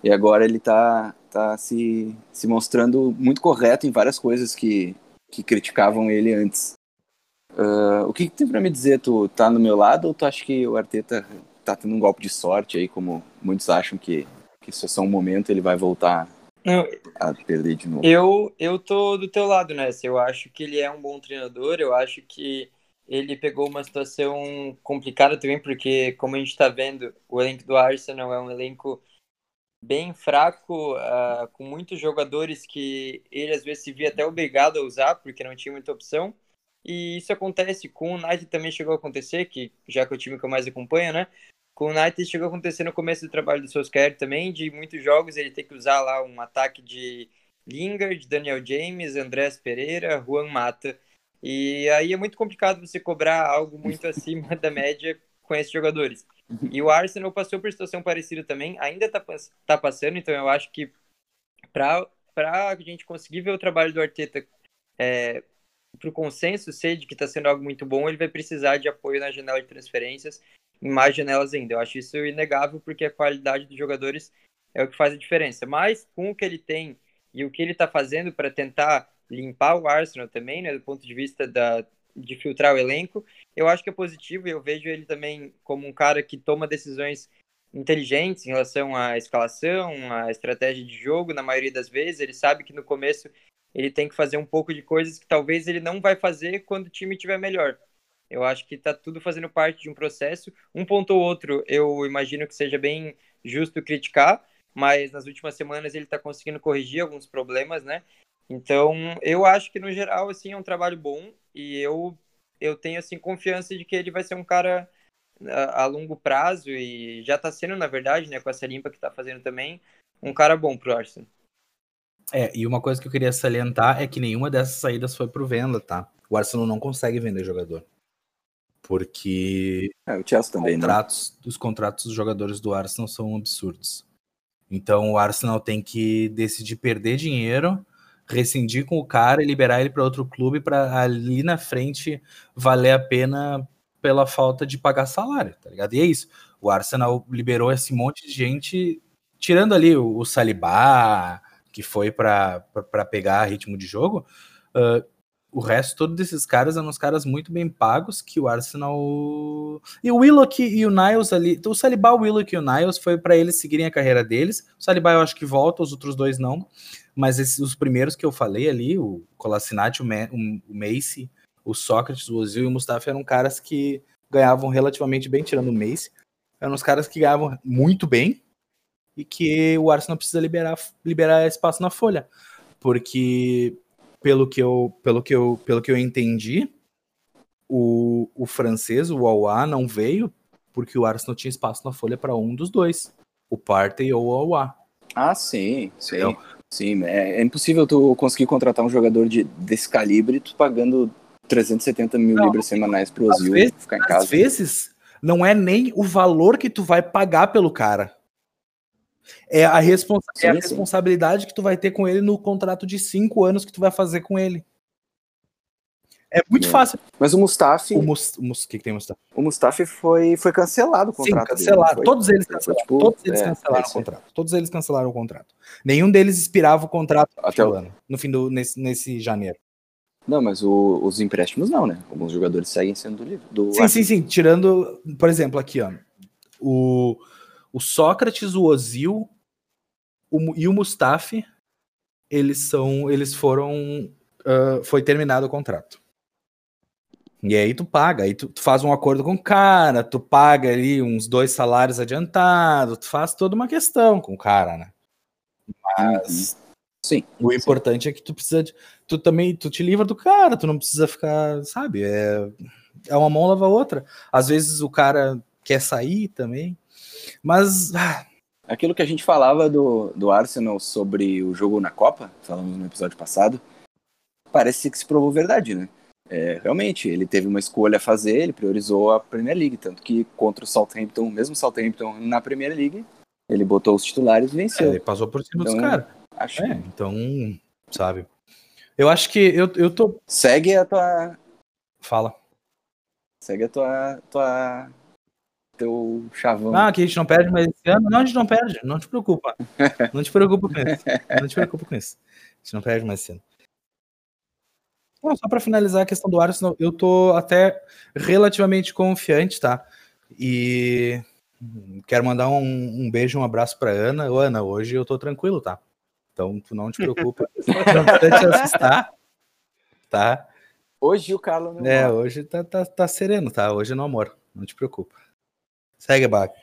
S1: E agora ele tá, tá se, se mostrando muito correto em várias coisas que, que criticavam ele antes. Uh, o que, que tem para me dizer? Tu tá no meu lado ou tu acha que o Arteta tá tendo um golpe de sorte aí, como muitos acham que, que isso é só um momento, ele vai voltar
S2: Não,
S1: a perder de novo.
S2: Eu, eu tô do teu lado nessa. Eu acho que ele é um bom treinador, eu acho que ele pegou uma situação complicada também, porque, como a gente tá vendo, o elenco do Arsenal é um elenco bem fraco, uh, com muitos jogadores que ele às vezes se via até obrigado a usar, porque não tinha muita opção. E isso acontece com o United também chegou a acontecer, que já que é o time que eu mais acompanho, né? Com o United chegou a acontecer no começo do trabalho do Solskjaer também, de muitos jogos ele ter que usar lá um ataque de Lingard, Daniel James, Andrés Pereira, Juan Mata. E aí é muito complicado você cobrar algo muito acima da média com esses jogadores. E o Arsenal passou por situação parecida também, ainda está tá passando, então eu acho que para a gente conseguir ver o trabalho do Arteta é, para o consenso ser de que está sendo algo muito bom, ele vai precisar de apoio na janela de transferências em mais janelas ainda. Eu acho isso inegável porque a qualidade dos jogadores é o que faz a diferença. Mas com o que ele tem e o que ele está fazendo para tentar limpar o Arsenal também, né, do ponto de vista da, de filtrar o elenco, eu acho que é positivo e eu vejo ele também como um cara que toma decisões inteligentes em relação à escalação, à estratégia de jogo, na maioria das vezes. Ele sabe que no começo ele tem que fazer um pouco de coisas que talvez ele não vai fazer quando o time estiver melhor. Eu acho que está tudo fazendo parte de um processo. Um ponto ou outro, eu imagino que seja bem justo criticar, mas nas últimas semanas ele está conseguindo corrigir alguns problemas, né? Então, eu acho que no geral assim é um trabalho bom e eu eu tenho assim confiança de que ele vai ser um cara a, a longo prazo e já está sendo, na verdade, né, com essa limpa que está fazendo também, um cara bom pro Arsenal.
S3: É, e uma coisa que eu queria salientar é que nenhuma dessas saídas foi pro venda, tá? O Arsenal não consegue vender jogador. Porque
S1: é, o Chelsea também,
S3: contratos, os contratos dos jogadores do Arsenal são absurdos. Então o Arsenal tem que decidir perder dinheiro, rescindir com o cara e liberar ele para outro clube para ali na frente valer a pena pela falta de pagar salário, tá ligado? E é isso. O Arsenal liberou esse monte de gente, tirando ali o, o Salibá, que foi para pegar ritmo de jogo. Uh, o resto, todos desses caras eram uns caras muito bem pagos que o Arsenal. E o Willock e o Niles ali. O Saliba, o Willock e o Niles foi para eles seguirem a carreira deles. O Saliba eu acho que volta, os outros dois não. Mas esses, os primeiros que eu falei ali, o Colassinati, o, o Macy, o Sócrates, o Ozil e o Mustafa eram caras que ganhavam relativamente bem, tirando o Macy. Eram os caras que ganhavam muito bem e que o Arsenal precisa liberar, liberar espaço na folha. Porque pelo que eu, pelo que eu, pelo que eu entendi, o, o francês, o Aouar, não veio porque o Arsenal tinha espaço na folha para um dos dois, o Partey ou o Aouar.
S1: Ah, sim, sim. Sim, é, é, impossível tu conseguir contratar um jogador de, desse calibre tu pagando 370 mil não, libras semanais pro Ozil ficar em casa.
S3: Às vezes, não é nem o valor que tu vai pagar pelo cara. É a, responsa sim, é a responsabilidade que tu vai ter com ele no contrato de cinco anos que tu vai fazer com ele. É muito é. fácil.
S1: Mas o Mustafi.
S3: O, Mus, o Mus, que, que tem Mustafi?
S1: O Mustafi foi, foi cancelado o contrato.
S3: Sim, cancelado. Dele, Todos eles cancelaram. Tipo, todos eles é, cancelaram o contrato. Todos eles cancelaram o contrato. Nenhum deles expirava o contrato
S1: Até o
S3: ano, no fim do nesse, nesse janeiro.
S1: Não, mas o, os empréstimos não, né? Alguns jogadores seguem sendo do livro. Do
S3: sim, sim, sim. Tirando, por exemplo, aqui, ó. O, o Sócrates, o Ozil o, e o Mustafi, eles são, eles foram, uh, foi terminado o contrato. E aí tu paga, aí tu, tu, faz um acordo com o cara, tu paga ali uns dois salários adiantados, tu faz toda uma questão com o cara, né? Mas uhum.
S1: sim,
S3: o importante sim. é que tu precisa de, tu também tu te livra do cara, tu não precisa ficar, sabe? É, é uma mão lava a outra. Às vezes o cara quer sair também. Mas. Ah,
S1: Aquilo que a gente falava do, do Arsenal sobre o jogo na Copa, falamos no episódio passado, parece que se provou verdade, né? É, realmente, ele teve uma escolha a fazer, ele priorizou a Premier League, tanto que contra o Southampton, mesmo o Southampton na Premier League, ele botou os titulares e venceu. É,
S3: ele passou por cima então, dos caras. Acho... É, então, sabe. Eu acho que eu, eu tô.
S1: Segue a tua.
S3: Fala.
S1: Segue a tua, tua teu chavão.
S3: Ah, que a gente não perde mais esse ano? Não, a gente não perde, não te preocupa. Não te preocupa com isso. Não te preocupa com isso. A gente não perde mais esse ano. Bom, só para finalizar a questão do Arsenal, eu tô até relativamente confiante, tá? E quero mandar um, um beijo, um abraço para Ana. Ô, Ana, hoje eu tô tranquilo, tá? Então tu não te preocupa. não te assustar, tá?
S1: Hoje o Carlos
S3: É, hoje tá, tá, tá sereno, tá? Hoje não amor. Não te preocupa. Segue, Bac.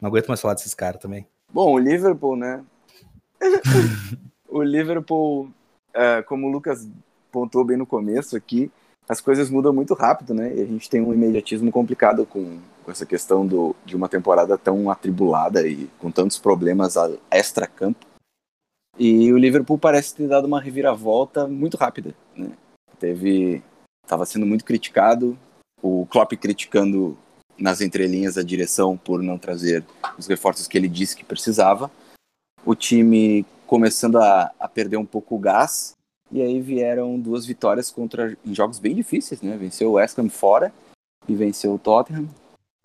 S3: Não aguento mais falar desses caras também.
S1: Bom, o Liverpool, né? o Liverpool, é, como o Lucas pontuou bem no começo aqui, as coisas mudam muito rápido, né? E a gente tem um imediatismo complicado com, com essa questão do, de uma temporada tão atribulada e com tantos problemas extra-campo. E o Liverpool parece ter dado uma reviravolta muito rápida, né? Teve... Estava sendo muito criticado, o Klopp criticando nas entrelinhas a direção por não trazer os reforços que ele disse que precisava. O time começando a, a perder um pouco o gás. E aí vieram duas vitórias contra em jogos bem difíceis, né? Venceu o West Ham fora e venceu o Tottenham.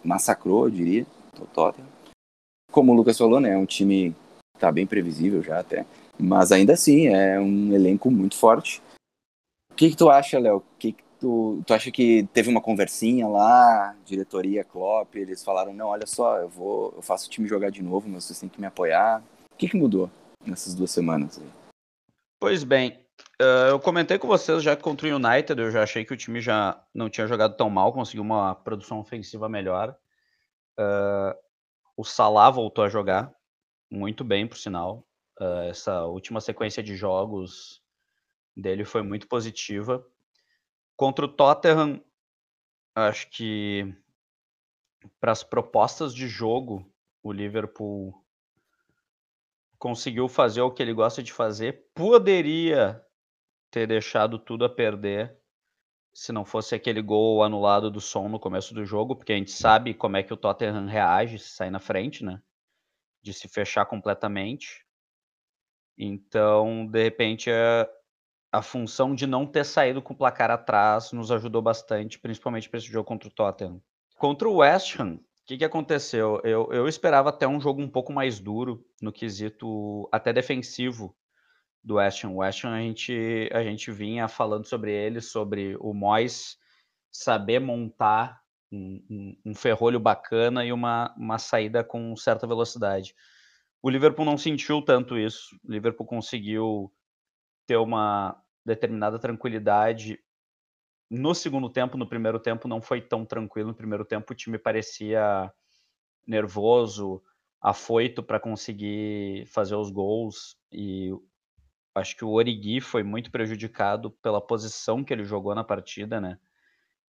S1: Massacrou, eu diria, o Tottenham. Como o Lucas falou, né? É um time que tá bem previsível já até. Mas ainda assim, é um elenco muito forte. O que, que tu acha, Léo? O que, que Tu, tu acha que teve uma conversinha lá, diretoria, Klopp, eles falaram, não, olha só, eu vou, eu faço o time jogar de novo, mas vocês têm que me apoiar. O que, que mudou nessas duas semanas aí?
S4: Pois bem, uh, eu comentei com vocês já que contra o United, eu já achei que o time já não tinha jogado tão mal, conseguiu uma produção ofensiva melhor. Uh, o Salah voltou a jogar muito bem, por sinal. Uh, essa última sequência de jogos dele foi muito positiva. Contra o Tottenham, acho que para as propostas de jogo, o Liverpool conseguiu fazer o que ele gosta de fazer. Poderia ter deixado tudo a perder se não fosse aquele gol anulado do som no começo do jogo, porque a gente sabe como é que o Tottenham reage se sair na frente, né? De se fechar completamente. Então, de repente, a, função de não ter saído com o placar atrás nos ajudou bastante, principalmente para esse jogo contra o Tottenham. Contra o West Ham, o que, que aconteceu? Eu, eu esperava até um jogo um pouco mais duro, no quesito até defensivo do West Ham. O West Ham a gente, a gente vinha falando sobre ele, sobre o Moyes saber montar um, um, um, ferrolho bacana e uma, uma saída com certa velocidade. O Liverpool não sentiu tanto isso. O Liverpool conseguiu ter uma determinada tranquilidade no segundo tempo, no primeiro tempo não foi tão tranquilo. No primeiro tempo o time parecia nervoso, afoito para conseguir fazer os gols e acho que o Origi foi muito prejudicado pela posição que ele jogou na partida, né?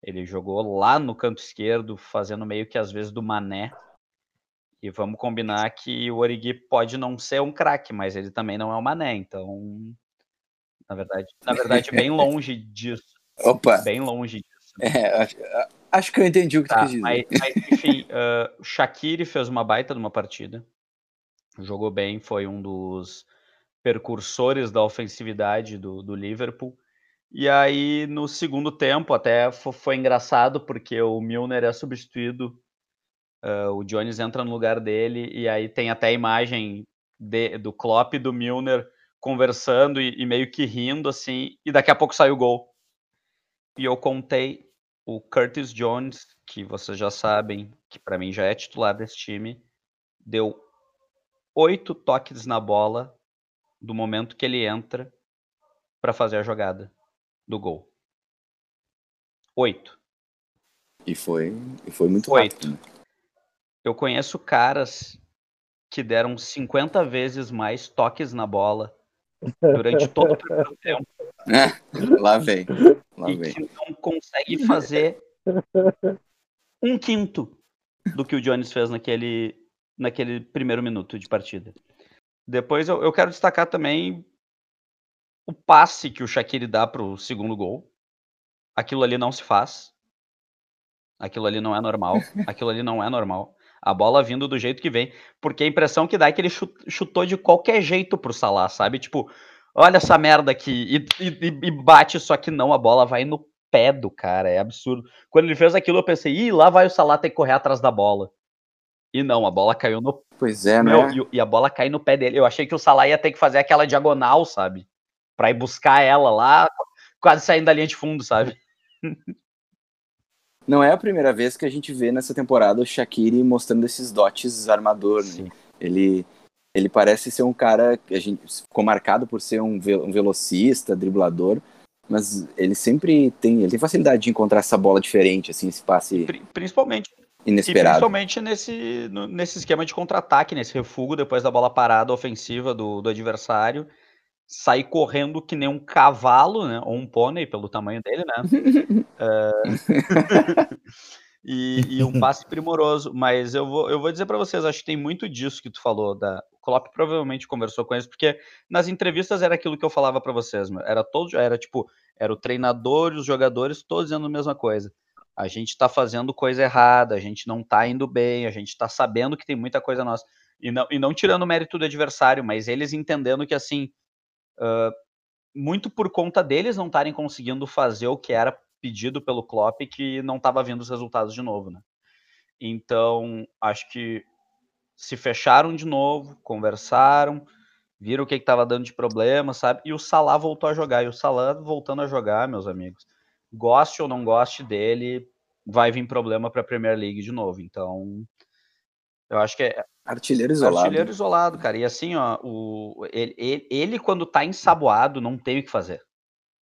S4: Ele jogou lá no canto esquerdo, fazendo meio que às vezes do mané. E vamos combinar que o Origi pode não ser um craque, mas ele também não é um mané, então na verdade, na verdade bem longe disso.
S1: Opa.
S4: Bem longe disso.
S1: É, acho, acho, que eu entendi o que tá, tu quis dizer.
S4: Mas, mas enfim, uh, o Shaqiri fez uma baita de uma partida. Jogou bem, foi um dos percursores da ofensividade do, do Liverpool. E aí, no segundo tempo, até foi engraçado, porque o Milner é substituído, uh, o Jones entra no lugar dele, e aí tem até a imagem de, do Klopp e do Milner conversando e, e, meio que rindo, assim, e daqui a pouco sai o gol e eu contei o Curtis Jones, que vocês já sabem, que para mim já é titular desse time, deu oito toques na bola do momento que ele entra para fazer a jogada do gol. Oito.
S1: E foi, e foi muito
S4: oito.
S1: rápido. Né?
S4: Eu conheço caras que deram 50 vezes mais toques na bola durante todo o primeiro tempo.
S1: É, lá vem. Lá
S4: e
S1: vem.
S4: que não consegue fazer um quinto do que o Jones fez naquele, naquele primeiro minuto de partida. Depois eu, eu quero destacar também o passe que o Shaqiri dá para o segundo gol. Aquilo ali não se faz. Aquilo ali não é normal. Aquilo ali não é normal. A bola vindo do jeito que vem. Porque a impressão que dá é que ele chutou de qualquer jeito pro Salah, sabe? Tipo, olha essa merda aqui. E, e, e bate, só que não, a bola vai no pé do cara. É absurdo. Quando ele fez aquilo, eu pensei, ih, lá vai o Salah ter que correr atrás da bola. E não, a bola caiu no.
S1: Pois é,
S4: Meu,
S1: né?
S4: E, a bola cai no pé dele. Eu achei que o Salah ia ter que fazer aquela diagonal, sabe? Pra ir buscar ela lá, quase saindo da linha de fundo, sabe?
S1: Não é a primeira vez que a gente vê nessa temporada o Shaqiri mostrando esses dotes armador, né? Ele, ele parece ser um cara que a gente ficou marcado por ser um, um velocista, driblador, mas ele sempre tem, ele tem facilidade de encontrar essa bola diferente, assim, esse passe
S4: principalmente
S1: inesperado.
S4: E principalmente nesse, nesse esquema de contra-ataque, nesse refugo depois da bola parada ofensiva do, do adversário sair correndo que nem um cavalo, né? Ou um pônei, pelo tamanho dele, né? é... e, e, um passe primoroso. Mas eu vou, eu vou dizer para vocês, acho que tem muito disso que tu falou. Da... O Klopp provavelmente conversou com eles, porque nas entrevistas era aquilo que eu falava para vocês, meu. Era todo, era tipo, era o treinador e os jogadores todos dizendo a mesma coisa. A gente está fazendo coisa errada, a gente não está indo bem, a gente está sabendo que tem muita coisa nossa. E não, e não tirando o mérito do adversário, mas eles entendendo que assim Uh, muito por conta deles não estarem conseguindo fazer o que era pedido pelo Klopp que não estava vindo os resultados de novo, né? Então, acho que se fecharam de novo, conversaram, viram o que estava dando de problema, sabe? E o Salah voltou a jogar. E o Salah voltando a jogar, meus amigos, goste ou não goste dele, vai vir problema para a Premier League de novo. Então, eu acho que é,
S1: Artilheiro isolado.
S4: Artilheiro isolado, cara. E assim, ó, o, ele, ele, quando tá ensaboado, não tem o que fazer.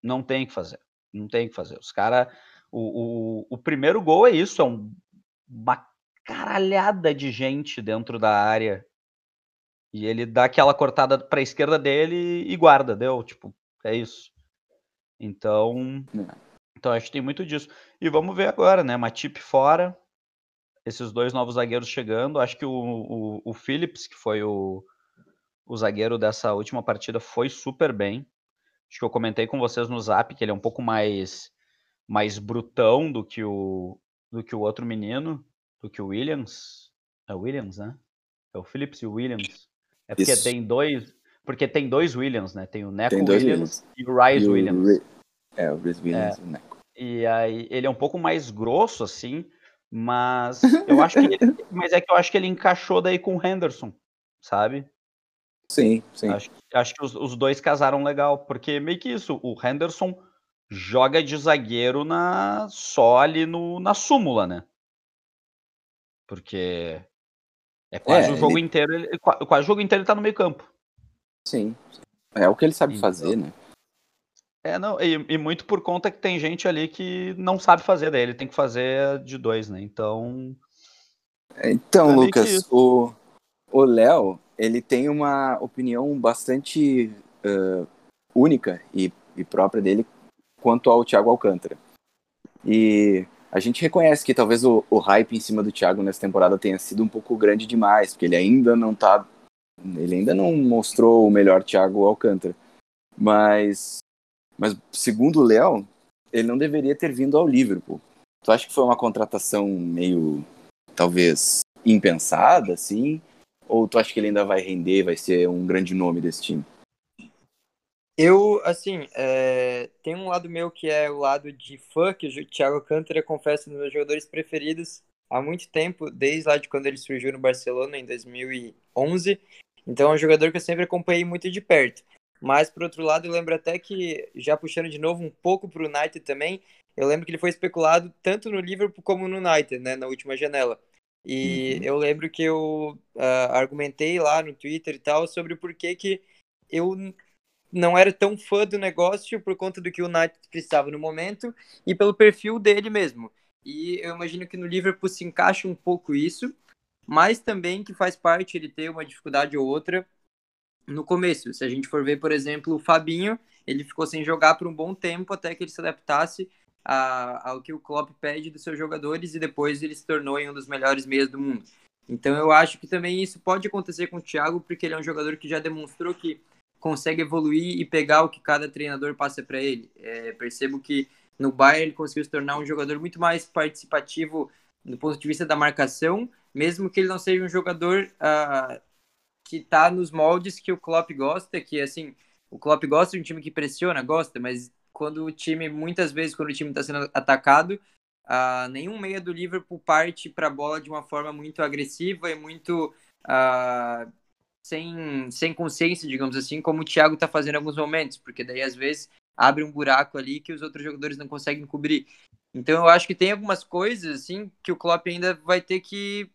S4: Não tem o que fazer. Não tem o que fazer. Os caras. O, o, o, primeiro gol é isso, é um, uma caralhada de gente dentro da área. E ele dá aquela cortada pra esquerda dele e guarda, deu? Tipo, é isso. Então. É. Então acho que tem muito disso. E vamos ver agora, né? Matip fora. Esses dois novos zagueiros chegando. Acho que o, o, o Phillips, que foi o, o zagueiro dessa última partida, foi super bem. Acho que eu comentei com vocês no zap que ele é um pouco mais, mais brutão do que, o, do que o outro menino, do que o Williams. É o Williams, né? É o Phillips e o Williams. É porque
S1: Isso.
S4: tem dois. Porque tem dois Williams, né? Tem o Neco
S1: Tem dois
S4: Williams, e o Rice
S1: E o
S4: Williams.
S1: É, o Rhys Williams e o Neco.
S4: E aí ele é um pouco mais grosso, assim, mas eu acho que ele- mas é que eu acho que ele encaixou daí com o Henderson, sabe?
S1: Sim, sim.
S4: Acho, acho que os, os dois casaram legal, porque meio que isso, o Henderson joga de zagueiro na só ali no, na súmula, né? Porque é quase
S1: É,
S4: o jogo
S1: ele-
S4: inteiro, ele, qua- quase o jogo inteiro ele tá no meio campo.
S1: Sim. É o que ele sabe
S4: Então.
S1: fazer, né?
S4: É, não, e, e muito por conta que tem gente ali que não sabe fazer, daí ele tem que fazer de dois, né? Então,
S1: Então,
S4: É
S1: Lucas, o o Léo, ele tem uma opinião bastante ãh, única e, e própria dele quanto ao Thiago Alcântara. E a gente reconhece que talvez o, o hype em cima do Thiago nessa temporada tenha sido um pouco grande demais, porque ele ainda não tá. Ele ainda não mostrou o melhor Thiago Alcântara. Mas, mas segundo o Léo, ele não deveria ter vindo ao Liverpool. Tu acha que foi uma contratação meio, talvez, impensada, assim? Ou tu acha que ele ainda vai render, vai ser um grande nome desse time?
S2: Eu, assim, é, tem um lado meu que é o lado de fã, que o Thiago Alcântara, confesso, um dos meus jogadores preferidos há muito tempo, desde lá de quando ele surgiu no Barcelona, em 2011. Então é um jogador que eu sempre acompanhei muito de perto. Mas, por outro lado, eu lembro até que, já puxando de novo um pouco para o United também, eu lembro que ele foi especulado tanto no Liverpool como no United, né, na última janela. E
S1: Uhum.
S2: eu lembro que eu ah, argumentei lá no Twitter e tal sobre o porquê que eu não era tão fã do negócio por conta do que o United precisava no momento e pelo perfil dele mesmo. E eu imagino que no Liverpool se encaixa um pouco isso, mas também que faz parte ele ter uma dificuldade ou outra no começo. Se a gente for ver, por exemplo, o Fabinho, ele ficou sem jogar por um bom tempo até que ele se adaptasse a- ao que o Klopp pede dos seus jogadores e depois ele se tornou um dos melhores meias do mundo. Então eu acho que também isso pode acontecer com o Thiago, porque ele é um jogador que já demonstrou que consegue evoluir e pegar o que cada treinador passa para ele. É, percebo que no Bayern ele conseguiu se tornar um jogador muito mais participativo do ponto de vista da marcação, mesmo que ele não seja um jogador ah, que está nos moldes que o Klopp gosta, que assim, o Klopp gosta de um time que pressiona, gosta, mas quando o time, muitas vezes, quando o time está sendo atacado, ah, nenhum meia do Liverpool parte para a bola de uma forma muito agressiva e muito ah, sem, sem consciência, digamos assim, como o Thiago está fazendo em alguns momentos, porque daí às vezes abre um buraco ali que os outros jogadores não conseguem cobrir. Então eu acho que tem algumas coisas assim que o Klopp ainda vai ter que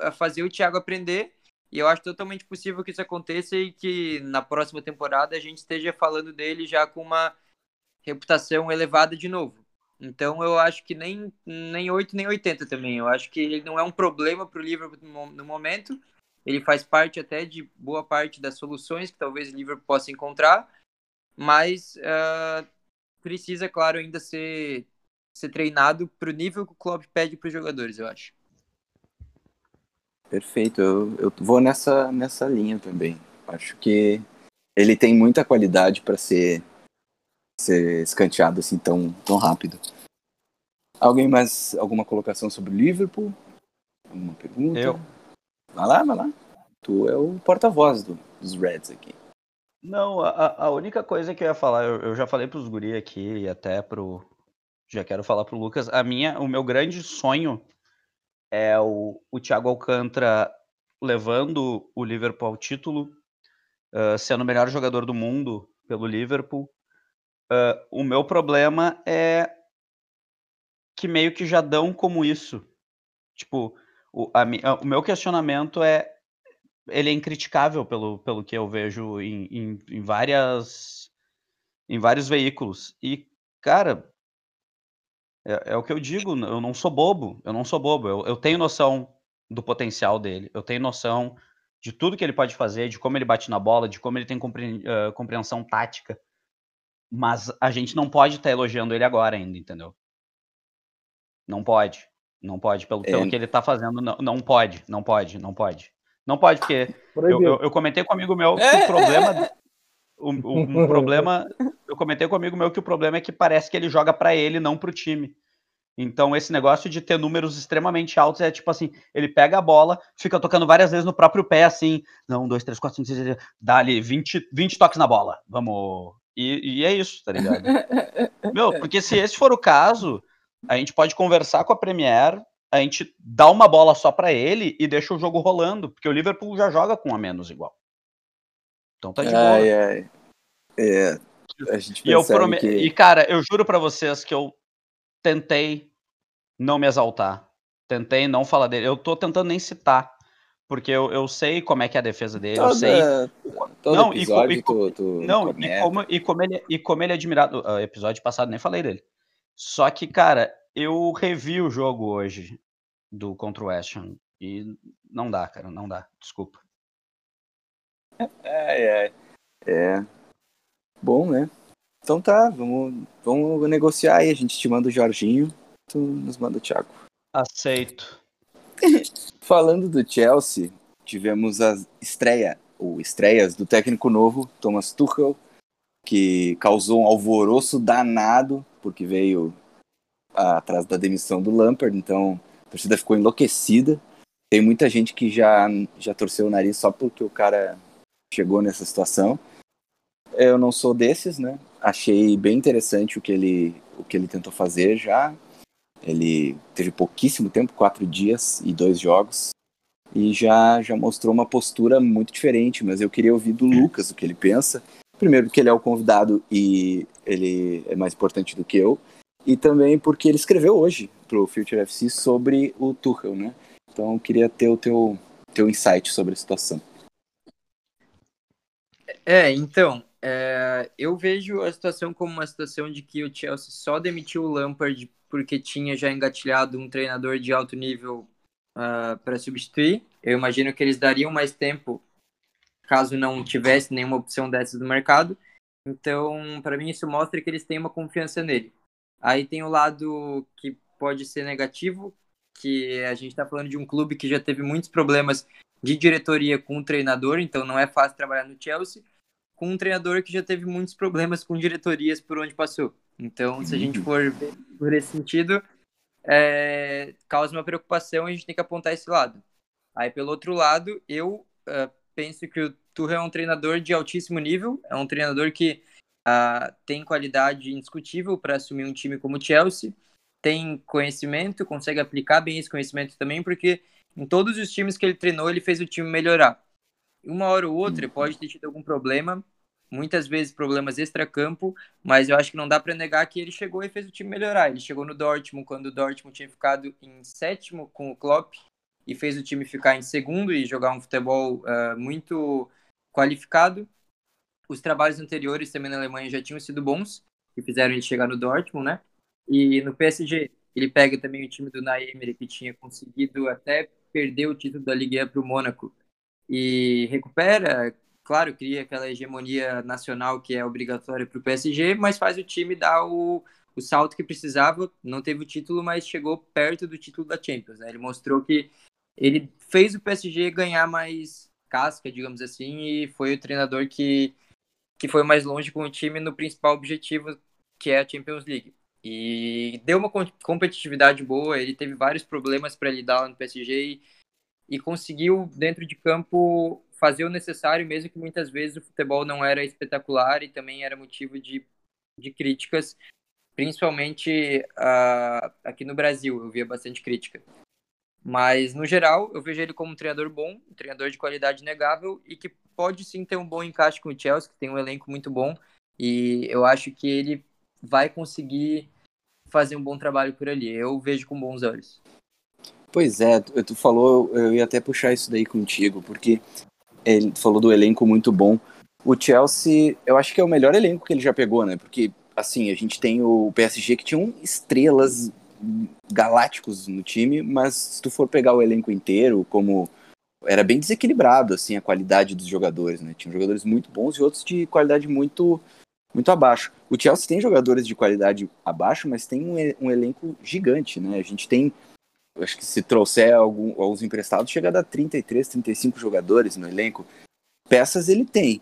S2: ah, fazer o Thiago aprender. E eu acho totalmente possível que isso aconteça e que na próxima temporada a gente esteja falando dele já com uma reputação elevada de novo. Então eu acho que nem, nem 8 nem 80 também. Eu acho que ele não é um problema para o Liverpool no, mo- no momento. Ele faz parte até de boa parte das soluções que talvez o Liverpool possa encontrar, mas ah, precisa, claro, ainda ser, ser treinado para o nível que o Klopp pede para os jogadores, eu acho.
S1: Perfeito, eu, eu vou nessa, nessa linha também. Acho que ele tem muita qualidade para ser, ser escanteado assim tão, tão rápido. Alguém mais, alguma colocação sobre o Liverpool? Alguma pergunta?
S4: Eu.
S1: Vai lá, vai lá. Tu é o porta-voz do- dos Reds aqui.
S4: Não, a, a única coisa que eu ia falar, eu, eu já falei pros guri aqui e até pro. Já quero falar pro Lucas. A minha, o meu grande sonho é o, o Thiago Alcântara levando o Liverpool ao título, ah, sendo o melhor jogador do mundo pelo Liverpool. Ah, o meu problema é que meio que já dão como isso. Tipo, o, a mi- a- o meu questionamento é ele é incriticável pelo, pelo que eu vejo em, em, em várias em vários veículos e cara é, é o que eu digo eu não sou bobo eu não sou bobo eu, eu tenho noção do potencial dele eu tenho noção de tudo que ele pode fazer de como ele bate na bola de como ele tem compre- eh, compreensão tática mas a gente não pode estar elogiando ele agora ainda entendeu não pode Não pode, pelo,
S1: É.
S4: que ele tá fazendo, não, não pode, não pode, não pode. Não pode, porque eu, eu, eu comentei com um amigo meu que
S1: É,
S4: o problema. O, o- um problema. Eu comentei com amigo meu que o problema é que parece que ele joga pra ele, não pro time. Então, esse negócio de ter números extremamente altos é tipo assim: ele pega a bola, fica tocando várias vezes no próprio pé, assim. Não, um, dois, três, quatro, cinco, seis, sete, dá ali 20, 20 toques na bola. Vamos. E, e é isso, tá ligado? Meu, porque se esse for o caso, a gente pode conversar com a Premier, a gente dá uma bola só pra ele e deixa o jogo rolando, porque o Liverpool já joga com um a menos igual. Então tá de boa.
S1: Ai, ai. É, a gente
S4: E eu prome...
S1: que...
S4: E, cara, eu juro pra vocês que eu tentei não me exaltar. Tentei não falar dele. Eu tô tentando nem citar. Porque eu, eu sei como é que é a defesa dele. Eu sei.
S1: Toda, todo
S4: Não, e co-
S1: episódio
S4: e co-
S1: tu, tu
S4: Não, e como, e, como ele, e como ele é admirado. ah, episódio passado nem falei dele. Só que, cara, eu revi o jogo hoje do contra o West Ham. E não dá, cara, não dá. Desculpa.
S1: Ai, ai. É. Bom, né? Então tá, vamos, vamos negociar aí. A gente te manda o Jorginho, tu nos manda o Thiago.
S4: Aceito.
S1: Falando do Chelsea, tivemos a estreia, ou estreias do técnico novo, Thomas Tuchel, que causou um alvoroço danado, porque veio atrás da demissão do Lampard, então a torcida ficou enlouquecida. Tem muita gente que já, já torceu o nariz só porque o cara chegou nessa situação. Eu não sou desses, né? Achei bem interessante o que ele, o que ele tentou fazer já. Ele teve pouquíssimo tempo, quatro dias e dois jogos, e já, já mostrou uma postura muito diferente. Mas eu queria ouvir do Lucas o que ele pensa. Primeiro, porque ele é o convidado e ele é mais importante do que eu, e também porque ele escreveu hoje pro Future FC sobre o Tuchel, né? Então eu queria ter o teu, teu insight sobre a situação.
S2: É, então, é, eu vejo a situação como uma situação de que o Chelsea só demitiu o Lampard porque tinha já engatilhado um treinador de alto nível para substituir. Eu imagino que eles dariam mais tempo caso não tivesse nenhuma opção dessas no mercado. Então, para mim, isso mostra que eles têm uma confiança nele. Aí tem o lado que pode ser negativo, que a gente está falando de um clube que já teve muitos problemas de diretoria com o treinador, então não é fácil trabalhar no Chelsea, com um treinador que já teve muitos problemas com diretorias por onde passou. Então, se a gente for ver por esse sentido, é, causa uma preocupação e a gente tem que apontar esse lado. Aí, pelo outro lado, eu uh, penso que o Tuchel é um treinador de altíssimo nível, é um treinador que uh, tem qualidade indiscutível para assumir um time como o Chelsea, tem conhecimento, consegue aplicar bem esse conhecimento também, porque em todos os times que ele treinou, ele fez o time melhorar. Uma hora ou outra pode ter tido algum problema, muitas vezes problemas extra-campo, mas eu acho que não dá para negar que ele chegou e fez o time melhorar. Ele chegou no Dortmund quando o Dortmund tinha ficado em sétimo com o Klopp e fez o time ficar em segundo e jogar um futebol uh, muito qualificado. Os trabalhos anteriores também na Alemanha já tinham sido bons, que fizeram ele chegar no Dortmund, né? E no PSG, ele pega também o time do Naemer, que tinha conseguido até perder o título da Liga para o Mônaco, e recupera, claro, cria aquela hegemonia nacional que é obrigatória para o PSG, mas faz o time dar o, o salto que precisava, não teve o título, mas chegou perto do título da Champions, né? Ele mostrou que ele fez o PSG ganhar mais casca, digamos assim, e foi o treinador que, que foi mais longe com o time no principal objetivo, que é a Champions League. E deu uma competitividade boa, ele teve vários problemas para lidar lá no PSG e, e conseguiu, dentro de campo, fazer o necessário, mesmo que muitas vezes o futebol não era espetacular e também era motivo de, de críticas, principalmente uh, aqui no Brasil, eu via bastante crítica. Mas, no geral, eu vejo ele como um treinador bom, um treinador de qualidade negável e que pode sim ter um bom encaixe com o Chelsea, que tem um elenco muito bom. E eu acho que ele vai conseguir fazer um bom trabalho por ali. Eu vejo com bons olhos.
S1: Pois é, tu, falou, eu ia até puxar isso daí contigo, porque ele falou do elenco muito bom. O Chelsea, eu acho que é o melhor elenco que ele já pegou, né? Porque, assim, a gente tem o PSG que tinha estrelas galácticos no time, mas se tu for pegar o elenco inteiro, como era bem desequilibrado, assim, a qualidade dos jogadores, né? Tinha jogadores muito bons e outros de qualidade muito muito abaixo. O Chelsea tem jogadores de qualidade abaixo, mas tem um, um elenco gigante, né? A gente tem acho que se trouxer algum, alguns emprestados, chega a dar 33, 35 jogadores no elenco. Peças ele tem.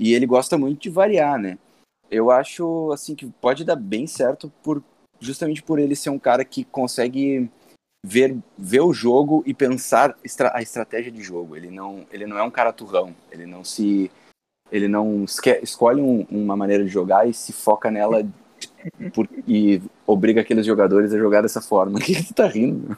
S1: E ele gosta muito de variar, né? Eu acho assim que pode dar bem certo por justamente por ele ser um cara que consegue ver, ver o jogo e pensar estra a estratégia de jogo. Ele não, ele não é um cara turrão. Ele não se ele não escolhe um, uma maneira de jogar e se foca nela por, e obriga aqueles jogadores a jogar dessa forma. O que, tu tá rindo?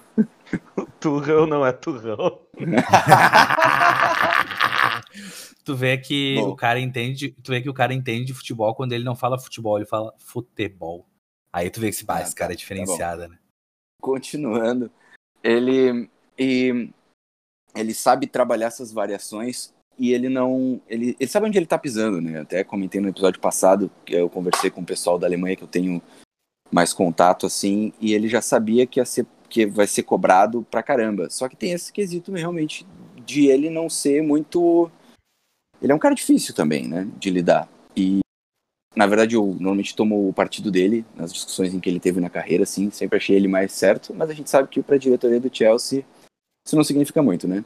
S4: O turrão não é turrão.
S3: tu vê que Bom. o cara entende, tu vê que o cara entende de futebol quando ele não fala futebol, ele fala futebol. Aí tu vê que esse, ah, esse cara é tá, tá diferenciado, tá né?
S1: Continuando, ele e ele sabe trabalhar essas variações e ele não. Ele, ele sabe onde ele tá pisando, né? Até comentei no episódio passado que eu conversei com o pessoal da Alemanha que eu tenho mais contato, assim, e ele já sabia que, ia ser, que vai ser cobrado pra caramba. Só que tem esse quesito realmente de ele não ser muito. Ele é um cara difícil também, né? De lidar. E, na verdade, eu normalmente tomo o partido dele nas discussões em que ele teve na carreira, assim. Sempre achei ele mais certo, mas a gente sabe que pra diretoria do Chelsea isso não significa muito, né?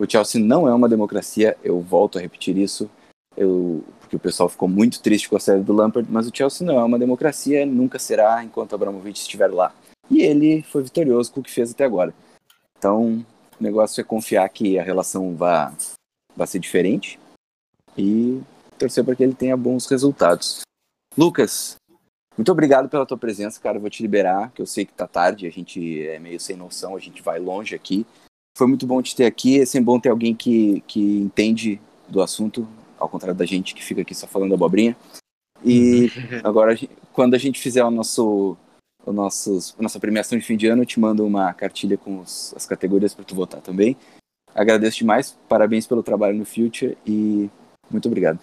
S1: O Chelsea não é uma democracia, eu volto a repetir isso, eu, porque o pessoal ficou muito triste com a série do Lampard, mas o Chelsea não é uma democracia, nunca será enquanto Abramovich estiver lá. E ele foi vitorioso com o que fez até agora. Então, o negócio é confiar que a relação vai, vai ser diferente e torcer para que ele tenha bons resultados. Lucas, muito obrigado pela tua presença, cara. Eu vou te liberar, que eu sei que tá tarde, a gente é meio sem noção, a gente vai longe aqui. Foi muito bom te ter aqui. É sempre bom ter alguém que, que entende do assunto, ao contrário da gente que fica aqui só falando abobrinha. E uhum. agora, quando a gente fizer o nosso, o nossos, a nossa premiação de fim de ano, eu te mando uma cartilha com os, as categorias para tu votar também. Agradeço demais, parabéns pelo trabalho no Future e muito obrigado.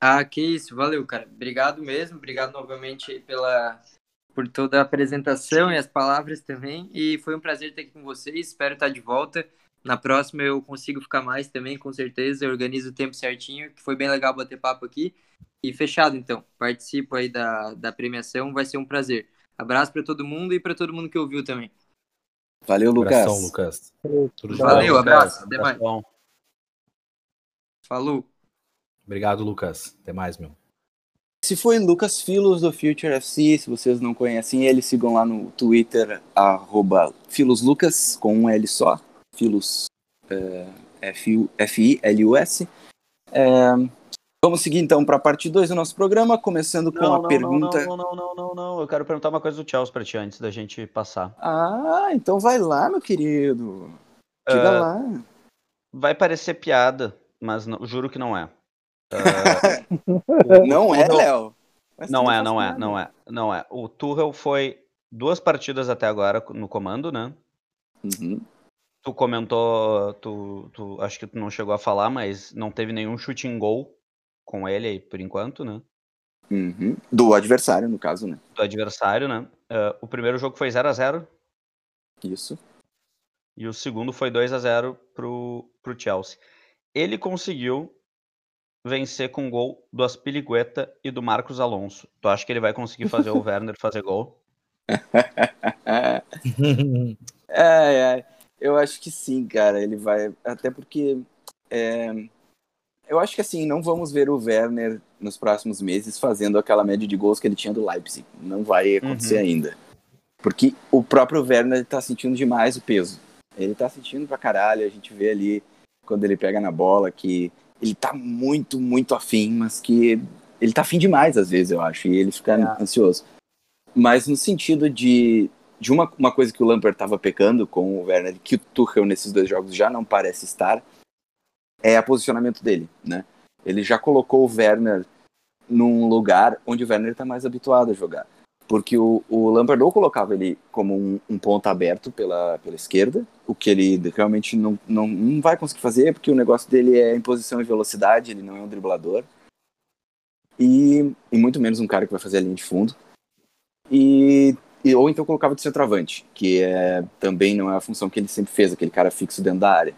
S2: Ah, que isso, valeu, cara. Obrigado mesmo, obrigado novamente pela, por toda a apresentação e as palavras também. E foi um prazer estar aqui com vocês. Espero estar de volta. Na próxima eu consigo ficar mais também, com certeza. Eu organizo o tempo certinho, que foi bem legal bater papo aqui. E fechado, então. Participo aí da, da premiação, vai ser um prazer. Abraço para todo mundo e para todo mundo que ouviu também.
S1: Valeu, Lucas. Abração,
S3: Lucas.
S2: Valeu, abraço. Até mais. Falou.
S3: Obrigado, Lucas. Até mais, meu.
S1: Esse foi Lucas Filos do Future FC. Se vocês não conhecem ele, sigam lá no Twitter, arroba FilosLucas, com um L só. Filos, é, F-I-L-U-S. É, vamos seguir então para a parte 2 do nosso programa, começando com
S4: não,
S1: a
S4: não,
S1: pergunta.
S4: Não, não, não, não, não, Eu quero perguntar uma coisa do Chelsea para ti antes da gente passar.
S1: Ah, então vai lá, meu querido. Diga uh, lá.
S4: Vai parecer piada, mas não, juro que não é. Uh,
S1: não é, Léo?
S4: Não é, não é, não é, não é. O Tuchel foi duas partidas até agora no comando, né?
S1: Uhum.
S4: Tu comentou, tu, tu, acho que tu não chegou a falar, mas não teve nenhum chute em gol com ele aí por enquanto, né?
S1: Uhum. Do adversário, no caso, né?
S4: Do adversário, né? Uh, o primeiro jogo foi 0 a 0
S1: Isso.
S4: E o segundo foi 2 a 0 pro, pro Chelsea. Ele conseguiu vencer com gol do Aspiligueta e do Marcos Alonso. Tu acha que ele vai conseguir fazer o Werner fazer gol?
S1: é, é, eu acho que sim, cara. Ele vai. Até porque. É, eu acho que assim, não vamos ver o Werner nos próximos meses fazendo aquela média de gols que ele tinha do Leipzig. Não vai acontecer uhum. ainda. Porque o próprio Werner tá sentindo demais o peso. Ele tá sentindo pra caralho. A gente vê ali quando ele pega na bola que ele tá muito, muito afim, mas que ele tá afim demais às vezes, eu acho, e ele fica é. ansioso. Mas no sentido de, de uma, uma coisa que o Lampard tava pecando com o Werner, que o Tuchel nesses dois jogos já não parece estar, é o posicionamento dele, né? Ele já colocou o Werner num lugar onde o Werner tá mais habituado a jogar porque o, o Lampard ou colocava ele como um, um ponto aberto pela, pela esquerda, o que ele realmente não, não, não vai conseguir fazer, porque o negócio dele é em posição e velocidade, ele não é um driblador, e, e muito menos um cara que vai fazer a linha de fundo, e, e ou então colocava de centroavante, que é, também não é a função que ele sempre fez, aquele cara fixo dentro da área.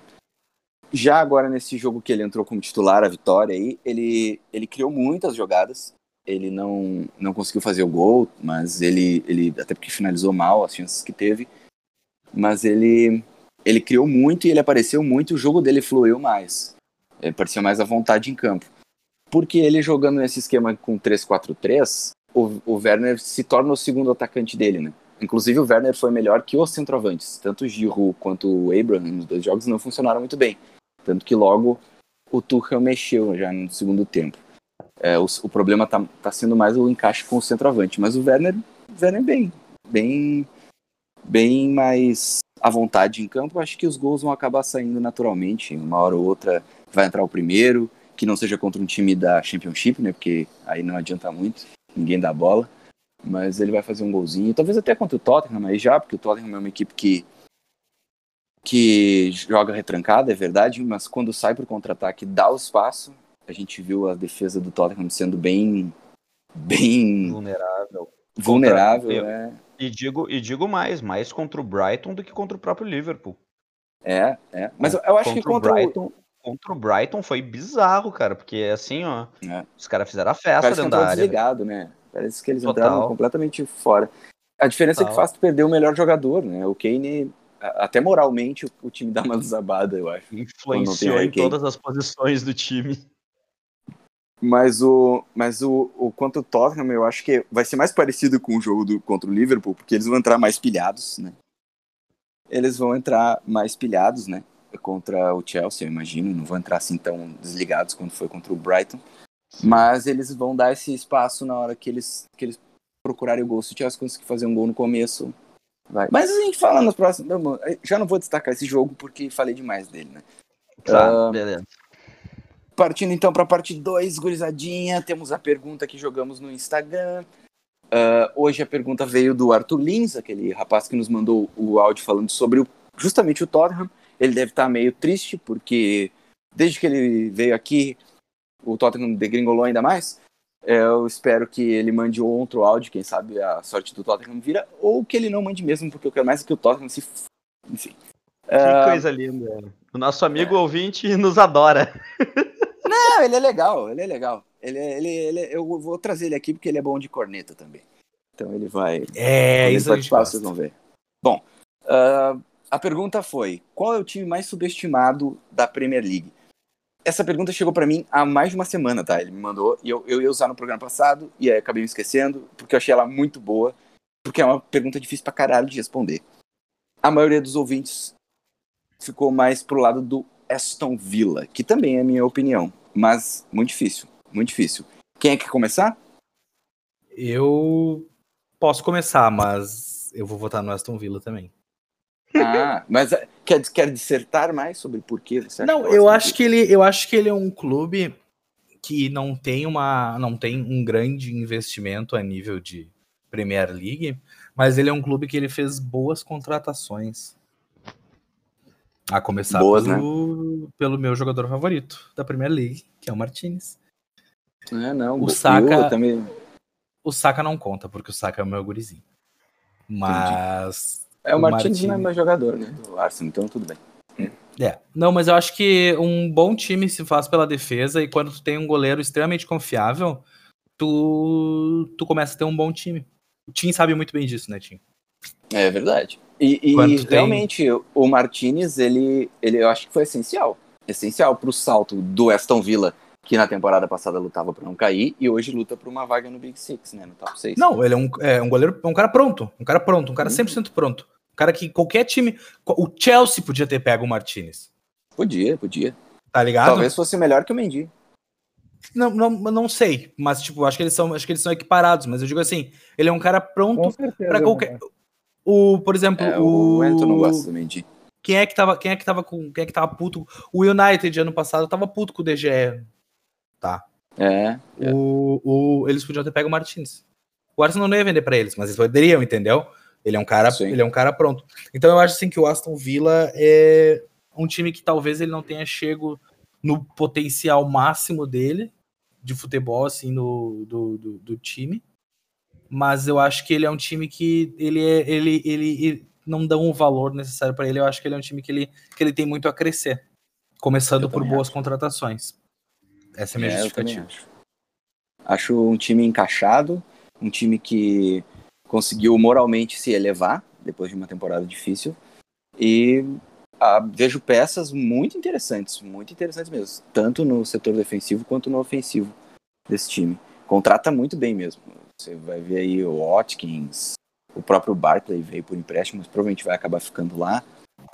S1: Já agora, nesse jogo que ele entrou como titular, a vitória aí, ele, ele criou muitas jogadas, ele não, não conseguiu fazer o gol, mas ele, ele até porque finalizou mal as chances que teve. mas ele ele criou muito e ele apareceu muito, o jogo dele fluiu mais. Ele parecia mais à vontade em campo. Porque ele jogando nesse esquema com 3-4-3, o, o Werner se torna o segundo atacante dele, né? Inclusive o Werner foi melhor que os centroavantes. Tanto o Giroud quanto o Abraham nos dois jogos não funcionaram muito bem. Tanto que logo o Tuchel mexeu já no segundo tempo. É, o, o, problema tá, tá sendo mais o encaixe com o centroavante. Mas o Werner, Werner bem, bem, bem mais à vontade em campo. Acho que os gols vão acabar saindo naturalmente. Uma hora ou outra vai entrar o primeiro, que não seja contra um time da Championship, né? Porque aí não adianta muito, ninguém dá bola mas ele vai fazer um golzinho, talvez até contra o Tottenham aí já, porque o Tottenham é uma equipe que que joga retrancada, é verdade, mas quando sai para o contra-ataque dá o espaço. A gente viu a defesa do Tottenham sendo bem bem
S4: vulnerável.
S1: Vulnerável, contra... é.
S4: E digo, e digo mais, mais contra o Brighton do que contra o próprio Liverpool.
S1: É, é. Mas eu, eu acho contra que contra o
S4: Brighton, o... contra o Brighton foi bizarro, cara, porque assim, ó, é. os caras fizeram a festa dentro da área.
S1: desligado, né? Parece que eles Total. entraram completamente fora. A diferença Total. é que faz tu perder o melhor jogador, né? O Kane, até moralmente, o, time dá uma desabada, eu acho.
S4: Influenciou em todas as posições do time.
S1: Mas o, mas o, o quanto o Tottenham, eu acho que vai ser mais parecido com o jogo do, contra o Liverpool, porque eles vão entrar mais pilhados, né? Eles vão entrar mais pilhados, né? Contra o Chelsea, eu imagino. Não vão entrar assim tão desligados quanto foi contra o Brighton. Mas eles vão dar esse espaço na hora que eles, que eles procurarem o gol. Se o Chelsea conseguir fazer um gol no começo, vai. Mas a gente fala nos próximos. Já não vou destacar esse jogo porque falei demais dele, né?
S4: Tá, beleza.
S1: Partindo então para a parte 2, gurizadinha, temos a pergunta que jogamos no Instagram. Uh, hoje a pergunta veio do Arthur Lins, aquele rapaz que nos mandou o áudio falando sobre o, justamente o Tottenham. Ele deve estar meio triste porque desde que ele veio aqui o Tottenham degringolou ainda mais. Eu espero que ele mande outro áudio, quem sabe a sorte do Tottenham vira, ou que ele não mande mesmo, porque eu quero mais que o Tottenham se. Enfim.
S4: Que uh... coisa linda. O nosso amigo é. ouvinte nos adora.
S1: Não, ele é legal, ele é legal. Ele, ele, ele, eu vou trazer ele aqui porque ele é bom de corneta também. Então ele vai.
S4: É, isso
S1: participar, vocês vão ver. Bom, uh, a pergunta foi: qual é o time mais subestimado da Premier League? essa pergunta chegou para mim há mais de uma semana, tá? Ele me mandou e eu, eu ia usar no programa passado e aí acabei me esquecendo porque eu achei ela muito boa, porque é uma pergunta difícil pra caralho de responder. A maioria dos ouvintes ficou mais pro lado do Aston Villa, que também é a minha opinião, mas muito difícil, muito difícil. Quem é que quer começar?
S3: Eu posso começar, mas eu vou votar no Aston Villa também.
S1: Ah, mas é, quer, quer dissertar mais sobre por que
S3: você Não, eu acho que ele, eu acho que ele é um clube que não tem uma, não tem um grande investimento a nível de Premier League, mas ele é um clube que ele fez boas contratações. A começar boas, pelo, né? pelo meu jogador favorito da Premier League, que é o Martinez.
S1: É, não,
S3: o Saka também. O Saka não conta, porque o Saka é o meu gurizinho. Mas
S1: é, o, o Martins não é mais jogador, né? Do Arsenal, então tudo bem.
S3: É, não, mas eu acho que um bom time se faz pela defesa e quando tu tem um goleiro extremamente confiável, tu, tu começa a ter um bom time. O Tim sabe muito bem disso, né, Tim?
S1: É verdade. E, e realmente, tem... o Martinez, ele, ele eu acho que foi essencial. Essencial pro salto do Aston Villa que na temporada passada lutava para não cair e hoje luta por uma vaga no Big Six, né? No top 6.
S3: Não, ele é um, é um goleiro, um cara pronto. Um cara pronto, um cara 100% uhum. pronto. Um cara que qualquer time. O Chelsea podia ter pego o Martinez.
S1: Podia, podia.
S3: Tá ligado?
S1: Talvez fosse melhor que o Mendy.
S3: Não, não, não sei, mas tipo, acho que eles são, acho que eles são equiparados, mas eu digo assim, ele é um cara pronto para qualquer o, por exemplo, é, o
S1: o Ento não gosta do Mendy.
S3: Quem é que tava, quem é que tava com, quem é que tava puto? O United ano passado tava puto com o DGE tá?
S1: É.
S3: é. O, o, eles podiam ter pego o Martins. O Arsenal não ia vender para eles, mas eles poderiam, entendeu? Ele é um cara, ele é um cara pronto. Então eu acho assim que o Aston Villa é um time que talvez ele não tenha chego no potencial máximo dele de futebol assim no, do, do, do time, mas eu acho que ele é um time que ele é, ele, ele, ele não dá um valor necessário para ele. Eu acho que ele é um time que ele, que ele tem muito a crescer, começando por boas acho. contratações. Essa é a minha é, justificativa.
S1: Acho. acho um time encaixado, um time que conseguiu moralmente se elevar depois de uma temporada difícil. E ah, vejo peças muito interessantes, muito interessantes mesmo, tanto no setor defensivo quanto no ofensivo desse time. Contrata muito bem mesmo. Você vai ver aí o Watkins, o próprio Barkley veio por empréstimo, mas provavelmente vai acabar ficando lá.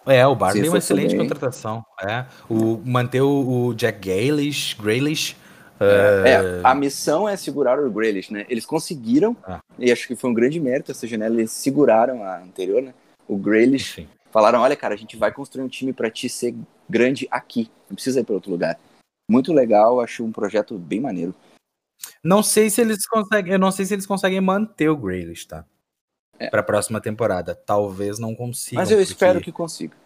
S3: É, o Barkley é uma excelente
S1: bem.
S3: contratação. É. O, manter o, o Jack Grealish, Grealish
S1: É,
S3: é,
S1: a missão é segurar o Grealish, né? Eles conseguiram,
S3: Ah.
S1: e acho que foi um grande mérito essa janela, eles seguraram a anterior, né? O Grealish,
S3: enfim.
S1: falaram, olha cara, a gente vai construir um time pra ti ser grande aqui, não precisa ir pra outro lugar. Muito legal, acho um projeto bem maneiro.
S3: Não sei se eles conseguem, eu não sei se eles conseguem manter o Grealish, tá?
S1: É.
S3: Pra próxima temporada. Talvez não consigam.
S1: Mas eu
S3: porque
S1: espero que consiga.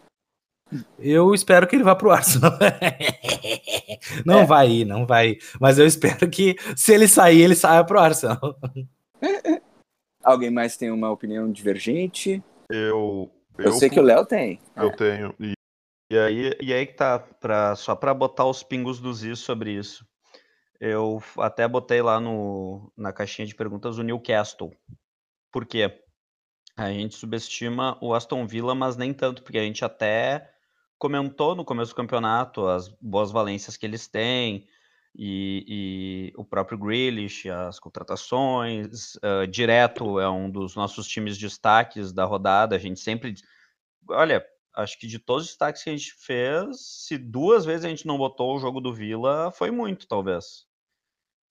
S3: Eu espero que ele vá pro Arsenal. não
S1: É.
S3: vai ir, não vai ir. Mas eu espero que se ele sair, ele saia pro Arsenal.
S1: Alguém mais tem uma opinião divergente?
S4: Eu,
S1: Eu, sei que o Léo tem.
S4: Eu tenho. E, e aí, e aí que tá, pra, só para botar os pingos dos is sobre isso. Eu até botei lá no, na caixinha de perguntas o Newcastle. Por quê? A gente subestima o Aston Villa, mas nem tanto, porque a gente até comentou no começo do campeonato as boas valências que eles têm, e, e o próprio Grealish, as contratações, ah, direto é um dos nossos times destaques da rodada, a gente sempre olha, acho que de todos os destaques que a gente fez, se duas vezes a gente não botou o jogo do Vila, foi muito, talvez.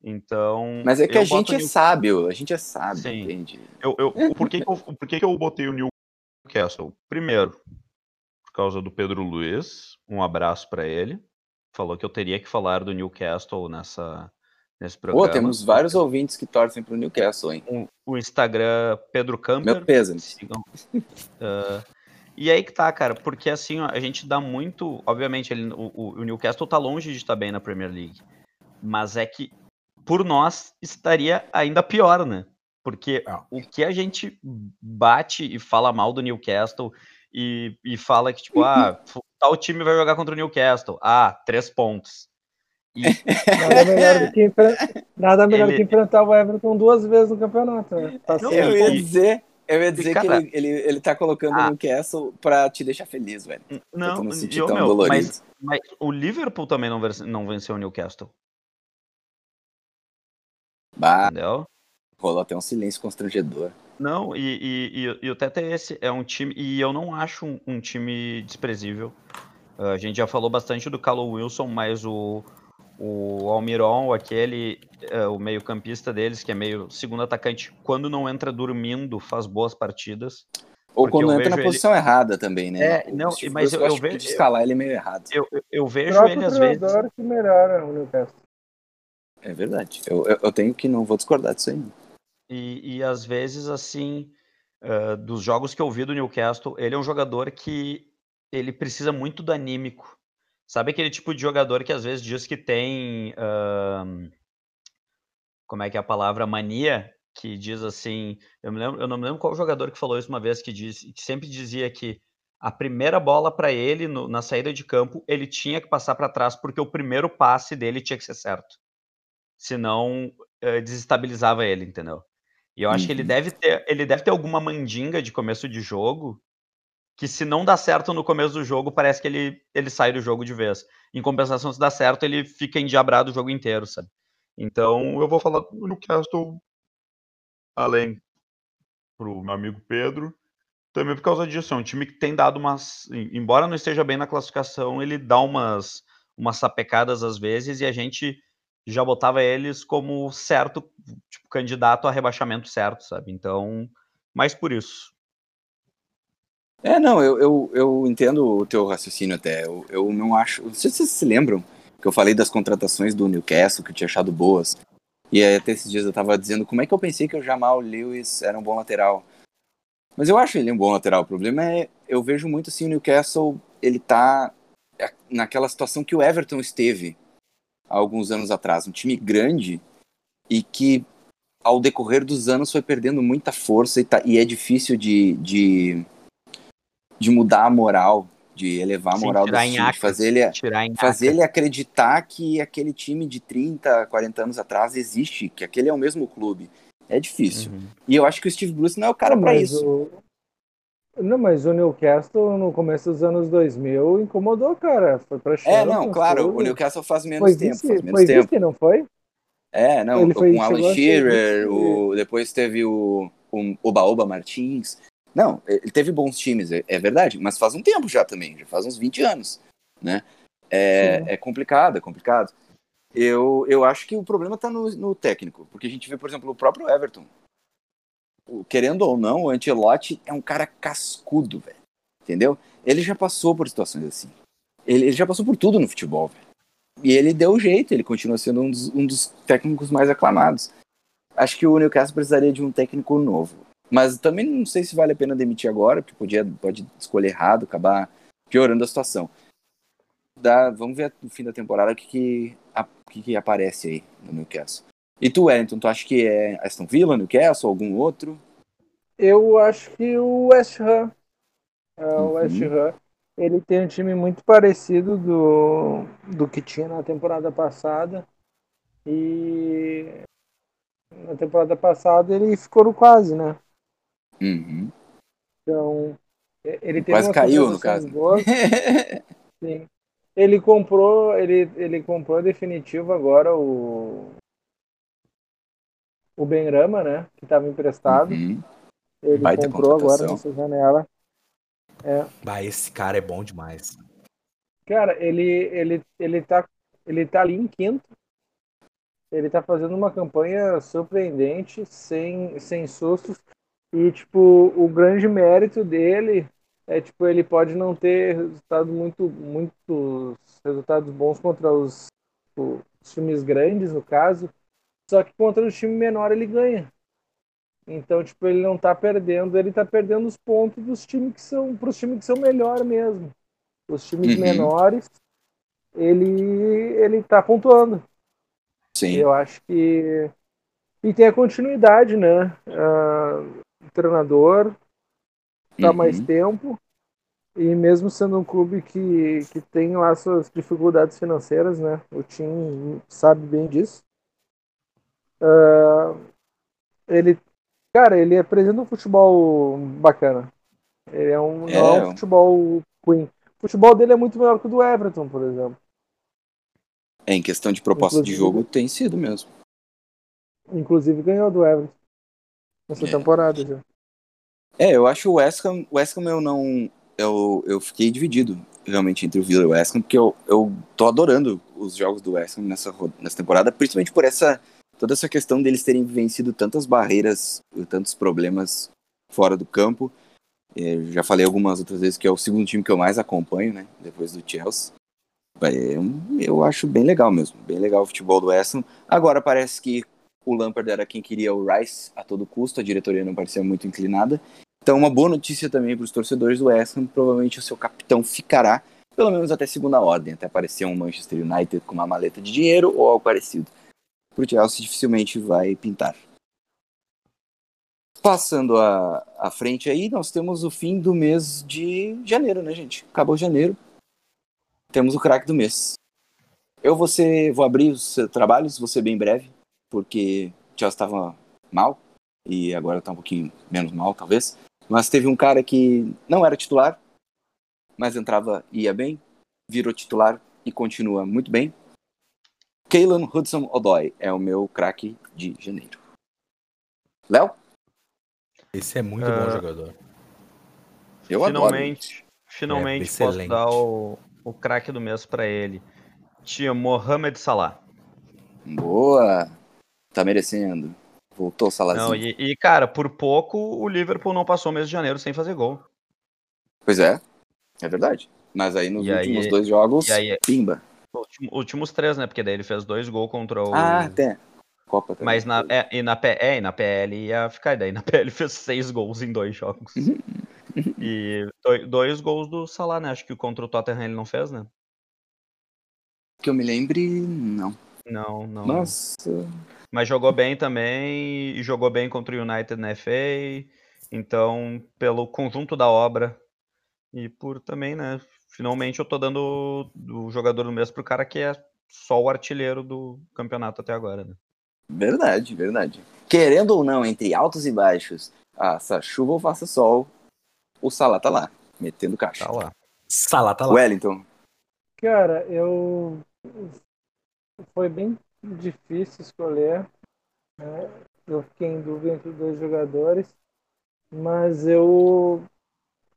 S4: Então.
S1: Mas é que a gente é
S4: New-
S1: sábio, a gente é sábio,
S4: Sim.
S1: entende?
S4: Eu, eu, por que, que eu, por que, que eu botei o Newcastle? Primeiro, por causa do Pedro Luiz, um abraço para ele. Falou que eu teria que falar do Newcastle nessa, nesse programa.
S1: Pô, temos vários ouvintes que torcem pro Newcastle, hein?
S4: O, o Instagram Pedro Camper.
S1: Meu peso.
S4: Sigam. Ah, e aí que tá, cara, porque assim, a gente dá muito. Obviamente, ele, o, o- o Newcastle tá longe de estar bem na Premier League. Mas é que, por nós, estaria ainda pior, né? Porque
S3: Ah.
S4: o que a gente bate e fala mal do Newcastle e, e fala que, tipo, ah, fu- tal time vai jogar contra o Newcastle. Ah, três pontos. E
S5: Nada melhor do que, enfre- Nada melhor do
S4: Ele-
S5: que enfrentar o Everton duas vezes no campeonato. Né? Tá
S4: Não.
S1: Eu ia
S4: e-
S1: dizer, eu ia dizer que
S4: cara-
S1: ele, ele, ele tá colocando
S4: Ah.
S1: o Newcastle pra te deixar feliz, velho.
S4: Não, e, ô,
S1: tão
S4: meu,
S1: dolorido.
S4: mas, mas o Liverpool também não, não venceu o Newcastle,
S1: Bah,
S4: entendeu?
S1: rolou até um silêncio constrangedor.
S4: Não, e, e, e, e o Teta é esse, é um time, e eu não acho um, um time desprezível. Ah, a gente já falou bastante do Callum Wilson, mas o, o Almiron, aquele, é, o meio-campista deles, que é meio segundo atacante, quando não entra dormindo, faz boas partidas.
S1: Ou
S4: Porque
S1: quando
S4: eu
S1: entra na
S4: ele-
S1: posição errada também, né?
S4: É, não, mas eu- eu
S1: de-
S4: vejo-
S1: escalar ele meio errado.
S4: Eu, eu, eu vejo
S5: Troca
S4: ele às vezes.
S5: que melhora o Newcastle.
S1: É verdade. Eu, eu, eu tenho que não vou discordar disso aí.
S4: E, e às vezes, assim, ah, dos jogos que eu vi do Newcastle, ele é um jogador que ele precisa muito do anímico. Sabe aquele tipo de jogador que às vezes diz que tem. ahn, como é que é a palavra? Mania, que diz assim. Eu, me lembro, eu não me lembro qual jogador que falou isso uma vez, que, diz, que sempre dizia que a primeira bola para ele no- na saída de campo, ele tinha que passar para trás, porque o primeiro passe dele tinha que ser certo. Senão, eh, desestabilizava ele, entendeu? E eu acho que ele
S1: Uhum.
S4: deve ter, ele deve ter alguma mandinga de começo de jogo que se não dá certo no começo do jogo, parece que ele, ele sai do jogo de vez. Em compensação, se dá certo, ele fica endiabrado o jogo inteiro, sabe? Então, eu vou falar do Newcastle além pro meu amigo Pedro, também por causa disso, é um time que tem dado umas, em- embora não esteja bem na classificação, ele dá umas umas sapecadas às vezes e a gente já botava eles como certo, tipo, candidato a rebaixamento certo, sabe? Então, mais por isso.
S1: É, não, eu, eu, eu entendo o teu raciocínio até. Eu, eu não acho. Não sei se vocês se lembram que eu falei das contratações do Newcastle, que eu tinha achado boas. E até esses dias eu tava dizendo como é que eu pensei que o Jamal Lewis era um bom lateral. Mas eu acho ele um bom lateral. O problema é, eu vejo muito assim o Newcastle, ele tá naquela situação que o Everton esteve há alguns anos atrás. Um time grande e que ao decorrer dos anos foi perdendo muita força e, tá, e é difícil de, de, de mudar a moral, de elevar a
S4: Sim,
S1: moral
S4: tirar
S1: desse time,
S4: nhaca,
S1: fazer ele, fazer ele acreditar que aquele time de 30, 40 anos atrás existe, que aquele é o mesmo clube. É difícil.
S4: Uhum.
S1: E eu acho que o Steve Bruce não é o cara
S5: mas
S1: isso.
S5: O, Não, mas o Newcastle no começo dos anos 2000 incomodou, cara. Foi pra
S1: É, não,
S5: Champions,
S1: claro, o Newcastle faz menos
S5: Foi
S1: tempo,
S5: vice,
S1: faz menos
S5: foi
S1: tempo.
S5: vice, não foi?
S1: É, não,
S5: Ele foi-
S1: com o Alan Shearer, o, depois teve o, o Oba-Oba Martins. Não, ele teve bons times, é, é verdade, mas faz um tempo já também, já faz uns 20 anos, né? É, é complicado, é complicado. Eu, eu acho que o problema tá no, no técnico, porque a gente vê, por exemplo, o próprio Everton. Querendo ou não, o Ancelotti é um cara cascudo, velho. Entendeu? Ele já passou por situações assim. Ele, ele já passou por tudo no futebol, velho. E ele deu jeito, ele continua sendo um dos, um dos técnicos mais aclamados. Acho que o Newcastle precisaria de um técnico novo. Mas também não sei se vale a pena demitir agora, porque podia, pode escolher errado, acabar piorando a situação. Dá, vamos ver no fim da temporada o que, que, que, que aparece aí no Newcastle. E tu, Wellington, tu acha que é Aston Villa, Newcastle, algum outro?
S5: Eu acho que o West Ham. é, o
S1: Uhum.
S5: West Ham. Ele tem um time muito parecido do, do que tinha na temporada passada. E na temporada passada ele ficou no quase, né?
S1: Uhum.
S5: Então, ele teve
S1: Quase caiu, no caso.
S5: Sim. Ele comprou, ele, ele comprou definitivo agora o o Benrama, né? Que estava emprestado.
S1: Uhum.
S5: Ele
S1: Baita
S5: comprou agora nessa janela.
S3: Bah, esse cara é bom demais.
S5: Cara, ele, ele, ele, tá, ele tá ali em quinto. Ele tá fazendo uma campanha surpreendente, sem, sem sustos. E, tipo, o grande mérito dele é, tipo, ele pode não ter resultado muito, muitos resultados bons contra os, os times grandes, no caso. Só que contra o time menor ele ganha. Então, tipo, ele não tá perdendo, ele tá perdendo os pontos dos times que são, pros times que são melhor mesmo. Os times
S1: Uhum.
S5: menores, ele, ele tá pontuando.
S1: Sim.
S5: Eu acho que. E tem a continuidade, né? Ah, o treinador tá
S1: Uhum.
S5: mais tempo. E mesmo sendo um clube que, que tem lá suas dificuldades financeiras, né? O time sabe bem disso. Ah, ele, cara, ele apresenta um futebol bacana. Ele é um,
S1: É,
S5: não é um
S1: um-
S5: futebol queen. O futebol dele é muito melhor que o do Everton, por exemplo.
S1: É, em questão de proposta de
S5: Inclusive-
S1: jogo, tem sido mesmo.
S5: Inclusive ganhou do Everton nessa
S1: É.
S5: temporada já.
S1: É, eu acho o West Ham, o West Ham eu não. Eu, eu fiquei dividido realmente entre o Villa e o West Ham, porque eu, eu tô adorando os jogos do West Ham nessa, nessa temporada, principalmente por essa. Toda essa questão deles terem vencido tantas barreiras, tantos problemas fora do campo. É, já falei algumas outras vezes que é o segundo time que eu mais acompanho, né? Depois do Chelsea. É, Eu acho bem legal mesmo, bem legal o futebol do West Ham. Agora parece que o Lampard era quem queria o Rice a todo custo, a diretoria não parecia muito inclinada. Então, uma boa notícia também para os torcedores do West Ham, provavelmente o seu capitão ficará, pelo menos até segunda ordem, até aparecer um Manchester United com uma maleta de dinheiro ou algo parecido. Para o Chelsea dificilmente vai pintar. Passando a, a frente aí, nós temos o fim do mês de janeiro, né, gente? Acabou janeiro. Temos o craque do mês. Eu vou, ser, vou abrir os trabalhos, vou ser bem breve, porque o Chelsea estava mal e agora está um pouquinho menos mal, talvez. Mas teve um cara que não era titular, mas entrava e ia bem, virou titular e continua muito bem. Kaylan Hudson Odoi é o meu craque de janeiro. Léo?
S3: Esse é muito
S4: Ah,
S3: bom jogador.
S1: Eu adoro.
S4: finalmente, finalmente
S3: É,
S4: posso dar o, o craque do mês pra ele. Tinha Mohamed Salah.
S1: Boa. Tá merecendo. Voltou o Salazinho.
S4: Não, e, e, cara, por pouco o Liverpool não passou o mês de janeiro sem fazer gol.
S1: Pois é. É verdade. Mas aí nos
S4: E aí-
S1: últimos dois jogos,
S4: e aí-
S1: pimba.
S4: Último- Últimos três, né? Porque daí ele fez dois gols contra o.
S1: Ah, até. Copa também.
S4: Mas na, é, e na, é, e na PL ia ficar. Daí na PL fez seis gols em dois jogos. E dois, dois gols do Salah, né? Acho que contra o Tottenham ele não fez, né?
S1: Que eu me lembre, não.
S4: Não, não.
S1: Nossa.
S4: Mas jogou bem também e jogou bem contra o United na FA. Então, pelo conjunto da obra e por também, né? Finalmente eu tô dando o jogador do mês pro cara que é só o artilheiro do campeonato até agora, né?
S1: Verdade, verdade. Querendo ou não, entre altos e baixos, faça chuva ou faça sol, o Salah tá lá, metendo caixa.
S4: Tá lá.
S3: Salah tá lá.
S1: Wellington.
S5: Cara, eu. Foi bem difícil escolher. né? Eu fiquei em dúvida entre dois jogadores. Mas eu.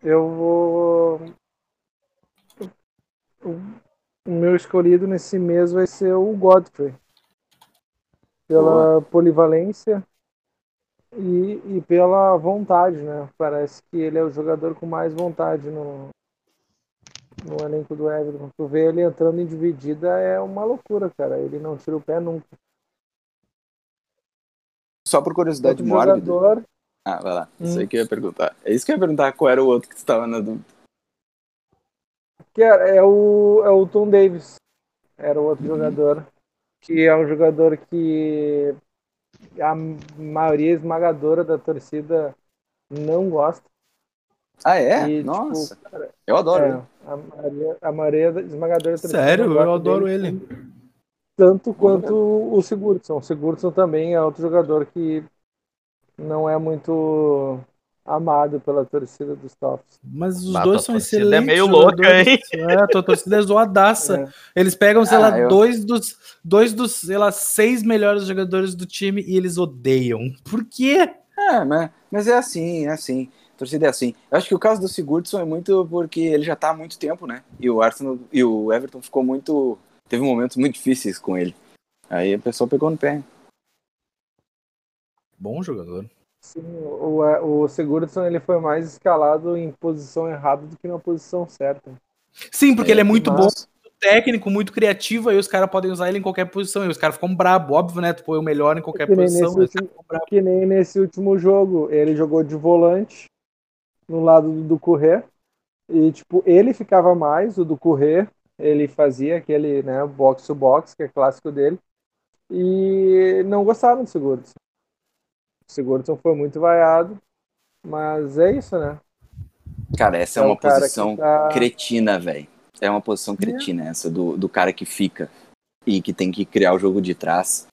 S5: Eu vou. O o meu escolhido nesse mês vai ser o Godfrey. Pela polivalência e, e pela vontade, né? Parece que ele é o jogador com mais vontade no, no elenco do Everton. Tu vê ele entrando em dividida é uma loucura, cara. Ele não tira o pé nunca.
S1: Só por curiosidade
S5: Outro
S1: mórbida.
S5: jogador,
S1: Ah, vai lá. Isso
S5: Hum.
S1: aí que eu ia perguntar. É isso que eu ia perguntar qual era o outro que tu tava na dúvida.
S5: Que é, é o, é o Tom Davis. Era o outro jogador. Que é um jogador que a maioria esmagadora da torcida não gosta.
S1: Ah, é?
S5: E, tipo,
S1: Nossa,
S5: cara,
S1: eu adoro
S5: É,
S1: ele.
S5: a maioria, a maioria da- esmagadora da torcida
S3: Sério,
S5: não
S3: eu adoro
S5: dele,
S3: ele.
S5: Tanto quanto o Sigurdsson. O Sigurdsson também é outro jogador que não é muito amado pela torcida dos Toffs.
S3: Mas os dois são
S4: torcida é
S3: excelentes.
S4: meio louca,
S3: jogadores. É, a tua torcida é zoadaça.
S5: É.
S3: Eles pegam, sei
S1: Ah,
S3: lá,
S1: eu-
S3: dois dos, dois dos, sei lá, seis melhores jogadores do time e eles odeiam. Por quê?
S1: É, mas, mas é assim, é assim. A torcida é assim. Eu acho que o caso do Sigurdsson é muito porque ele já tá há muito tempo, né? E o Arsenal e o Everton ficou muito. Teve momentos muito difíceis com ele. Aí o pessoal pegou no pé.
S3: Bom jogador.
S5: Sim, o, o Sigurdsson ele foi mais escalado em posição errada do que na posição certa.
S3: Sim, porque ele é muito bom,
S1: Mas-
S3: técnico, muito criativo, aí os caras podem usar ele em qualquer posição. E os caras ficam brabo, óbvio, né? Tu põe o melhor em qualquer
S5: Que
S3: posição. mas
S5: último-. Que nem nesse último jogo, ele jogou de volante no lado do, Corrêa. E, tipo, ele ficava mais, o do Corrêa. Ele fazia aquele, né, box to box, que é clássico dele. E não gostaram do Sigurdsson. O Sigurdsson foi muito vaiado. Mas é isso, né?
S1: Cara, essa é,
S5: É
S1: uma posição
S5: tá-
S1: cretina, velho. É uma posição cretina essa do, do cara que fica e que tem que criar o jogo de trás.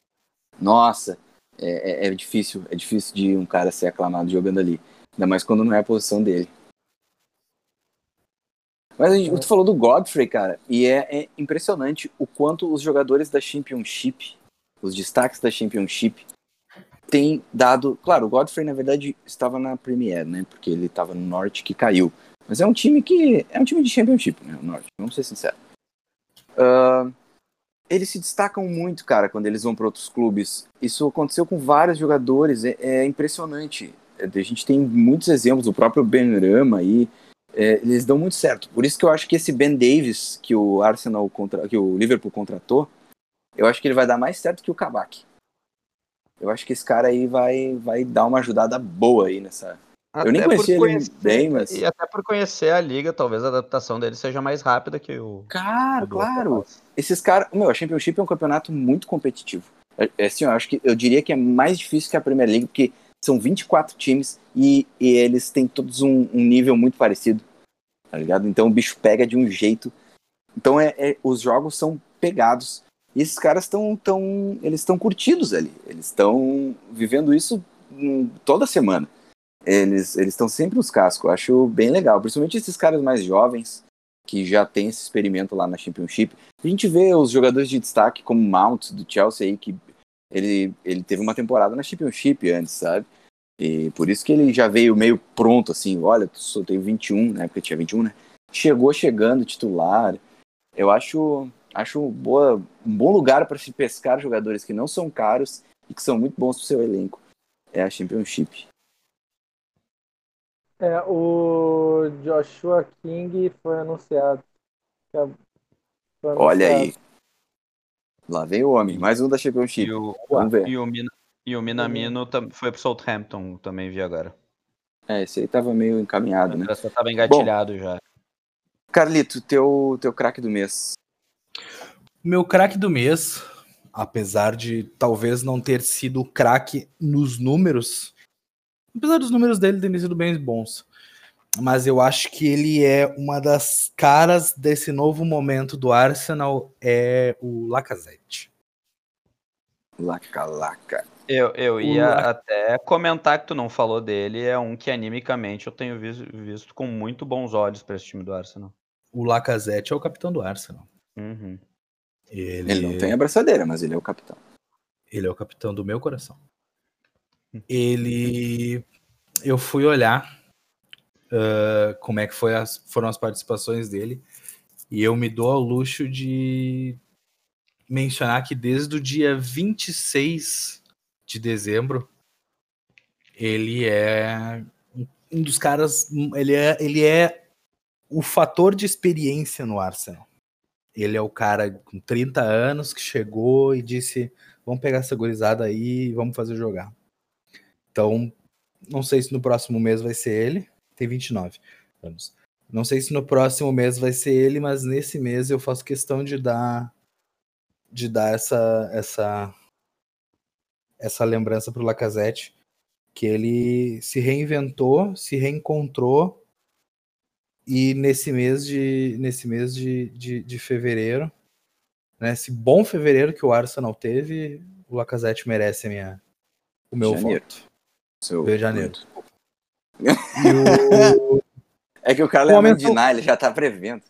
S1: Nossa, é, é- é difícil, é difícil de um cara ser aclamado jogando ali. Ainda mais quando não é a posição dele. Mas a gente, tu falou do Godfrey, cara, e é, é impressionante o quanto os jogadores da Championship, os destaques da Championship, têm dado. Claro, o Godfrey, na verdade, estava na Premier, né? Porque ele estava no Norte que caiu. Mas é um time que. É um time de Championship, né? O Norte, vamos ser sinceros. Ah, eles se destacam muito, cara, quando eles vão para outros clubes. Isso aconteceu com vários jogadores, é, é impressionante. É, A gente tem muitos exemplos, o próprio Ben Rama aí. é, eles dão muito certo. Por isso que eu acho que esse Ben Davis que o Arsenal contra, que o Liverpool contratou, eu acho que ele vai dar mais certo que o Kabak. Eu acho que esse cara aí vai, vai dar uma ajudada boa aí nessa. Eu nem
S4: Até
S1: conhecia ele bem, mas-
S4: E até por conhecer a liga, talvez a adaptação dele seja mais rápida que o.
S1: Cara,
S4: o
S1: claro. Esses caras. Meu, a Championship é um campeonato muito competitivo. É, é assim, eu acho que eu diria que é mais difícil que a Premier League, porque são 24 times e, e eles têm todos um, um nível muito parecido. Tá ligado? Então o bicho pega de um jeito. Então é, é- os jogos são pegados. E esses caras estão tão, eles estão curtidos ali. Eles estão vivendo isso hum, toda semana. Eles eles estão sempre nos cascos. Eu acho bem legal. Principalmente esses caras mais jovens que já tem esse experimento lá na Championship. A gente vê os jogadores de destaque como Mount do Chelsea aí que ele, ele teve uma temporada na Championship antes, sabe? E por isso que ele já veio meio pronto assim, olha, só tem 21, na época tinha 21, né? Chegou chegando titular. Eu acho acho boa, um bom lugar para se pescar jogadores que não são caros e que são muito bons pro seu elenco. É a Championship.
S5: É, o Joshua King foi anunciado. Foi
S1: Olha aí.
S5: anunciado.
S1: Lá vem o homem, mais um da Championship.
S4: E o,
S1: Vamos ver.
S4: e o, Mina- e o Minamino tam- foi pro Southampton, também vi agora.
S1: É, esse aí tava meio encaminhado, né?
S4: Já tava engatilhado já.
S1: Carlito, teu, teu craque do mês.
S3: Meu craque do mês, apesar de talvez não ter sido craque nos números, apesar dos números dele terem sido bem bons, mas eu acho que ele é uma das caras desse novo momento do Arsenal, é o Lacazette.
S1: Laca, laca.
S4: Eu, eu ia até comentar que tu não falou dele, é um que animicamente eu tenho visto, visto com muito bons olhos para esse time do Arsenal.
S3: O Lacazette é o capitão do Arsenal.
S4: Uhum.
S3: Ele,
S1: Ele não tem a braçadeira, mas ele é o capitão.
S3: ele é o capitão do meu coração. Ele. Eu fui olhar ah, como é que foi as- foram as participações dele. E eu me dou ao luxo de mencionar que desde o dia 26 de dezembro ele é um- um dos caras. Ele é, ele é o fator de experiência no Arsenal. Ele é o cara com 30 anos que chegou e disse: vamos pegar essa gurizada aí e vamos fazer jogar. Então, não sei se no próximo mês vai ser ele. Tem 29 anos. Não sei se no próximo mês vai ser ele, mas nesse mês eu faço questão de dar de dar essa essa essa lembrança pro Lacazette que ele se reinventou, se reencontrou e nesse mês de nesse mês de, de, de fevereiro, né, esse bom fevereiro que o Arsenal teve, o Lacazette merece a minha o meu
S1: Janeiro.
S3: voto.
S1: Seu...
S3: De janeiro. O
S1: É que o cara leva
S3: menção-
S1: Dinar, ele já tá prevendo.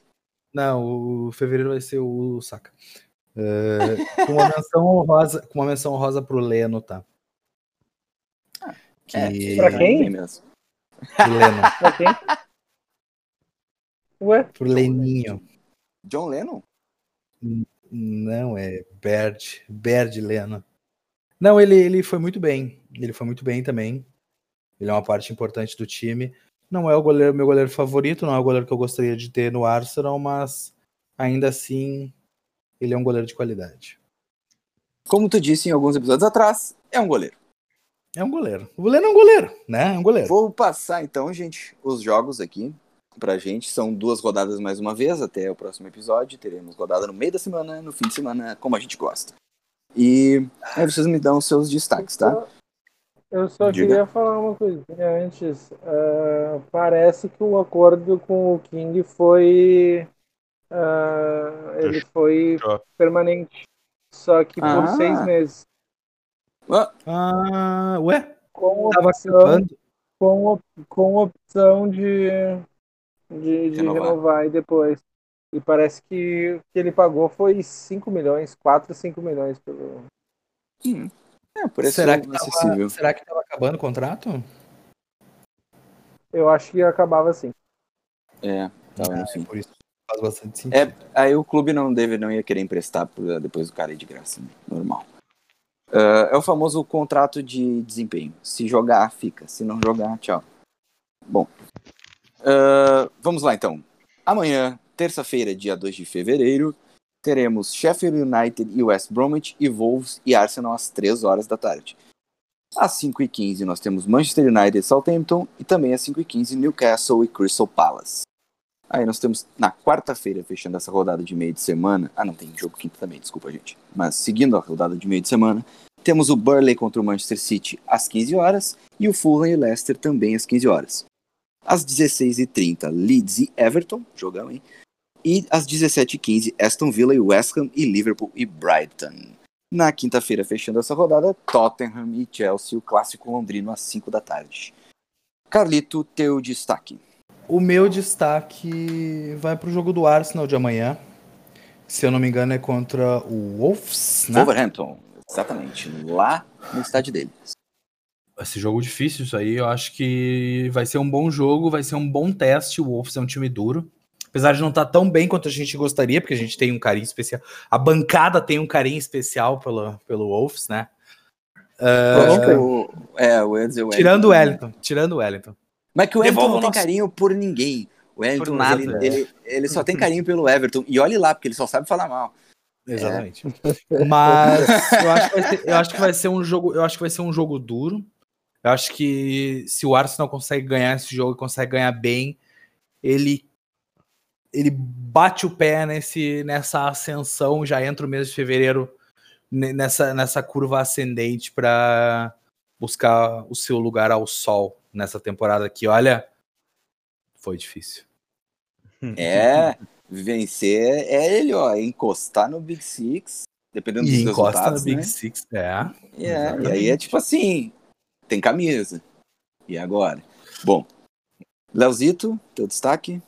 S3: Não, o fevereiro vai ser o Saka. É, com uma menção honrosa, com uma menção honrosa pro Leno, tá? Que...
S1: É,
S5: Pra quem?
S3: Pro Leno,
S5: Pra quem? Ué?
S3: pro Leninho.
S1: John Lennon?
S3: Não, é Berd, Berd Leno. Não, ele, ele foi muito bem. Ele foi muito bem também. Ele é uma parte importante do time. Não é o goleiro, meu goleiro favorito, não é o goleiro que eu gostaria de ter no Arsenal, mas ainda assim ele é um goleiro de qualidade.
S1: Como tu disse em alguns episódios atrás, é um goleiro.
S3: É um goleiro. O Leno é um goleiro, né? É um goleiro.
S1: Vou passar então, gente, os jogos aqui pra gente. São duas rodadas mais uma vez, até o próximo episódio. Teremos rodada no meio da semana, no fim de semana, como a gente gosta. E aí vocês me dão os seus destaques, tá?
S5: Eu só
S1: Diga.
S5: queria falar uma coisinha antes. Ah, parece que o acordo com o King foi. ah, ele foi permanente. Só que por
S1: Ah.
S5: seis meses.
S1: Ah,
S3: Ah, ué?
S5: Com opção, com, op- com opção de, de, de
S1: Renovar.
S5: renovar. e depois. E parece que o que ele pagou foi 5 milhões, 4, 5 milhões pelo.
S1: hum. É, por isso
S3: Será que,
S1: acessível.
S3: tava, será que tava acabando o contrato?
S5: Eu acho que acabava assim.
S1: É, tava no fim.
S3: Por isso faz bastante sentido.
S1: É, aí o clube não deve, não ia querer emprestar depois o cara ir de graça, né? normal. Ah, é o famoso contrato de desempenho. Se jogar, fica. Se não jogar, tchau. Bom, ah, vamos lá então. Amanhã, terça-feira, dia 2 de fevereiro, teremos Sheffield United e West Bromwich e Wolves e Arsenal às 3 horas da tarde. Às 5h15 nós temos Manchester United e Southampton e também às 5h15 Newcastle e Crystal Palace. Aí nós temos na quarta-feira, fechando essa rodada de meio de semana. Ah, não, tem jogo quinta também, desculpa, gente. Mas seguindo a rodada de meio de semana, temos o Burley contra o Manchester City às 15 horas e o Fulham e Leicester também às 15 horas. Às 16h30, Leeds e Everton, jogão, hein? E às 17h15, Aston Villa e West Ham e Liverpool e Brighton. Na quinta-feira, fechando essa rodada, Tottenham e Chelsea, o clássico londrino às 5 da tarde. Carlito, teu destaque.
S3: O meu destaque vai pro jogo do Arsenal de amanhã. Se eu não me engano, é contra o Wolves, né?
S1: Wolverhampton, exatamente, lá no estádio deles.
S3: Esse jogo difícil, isso aí. Eu acho que vai ser um bom jogo, vai ser um bom teste. O Wolves é um time duro. Apesar de não estar tão bem quanto a gente gostaria, porque a gente tem um carinho especial. A bancada tem um carinho especial pelo, pelo Wolves, né?
S1: Eu acho que o, é, o e o
S3: tirando o
S1: Wellington.
S3: Wellington, tirando o Wellington.
S1: Mas que o Wellington
S3: Devolva
S1: não tem carinho por ninguém. O Wellington,
S4: nada,
S1: ele,
S3: é.
S1: ele, ele só tem carinho pelo Everton. E olhe lá, porque ele só sabe falar mal.
S3: Exatamente. Mas eu acho, que vai ser, eu acho que vai ser um jogo, eu acho que vai ser um jogo duro. Eu acho que se o Arsenal consegue ganhar esse jogo e consegue ganhar bem, ele ele bate o pé nesse nessa ascensão, já entra o mês de fevereiro ne- nessa nessa curva ascendente para buscar o seu lugar ao sol nessa temporada aqui. Olha, foi difícil.
S1: É, vencer é ele, ó. Encostar no Big Six dependendo dos
S3: E encosta na
S1: resultados,
S3: Big
S1: né?
S3: Six. É.
S1: É, e aí é tipo assim, tem camisa. E agora? Bom, Leozito, teu destaque?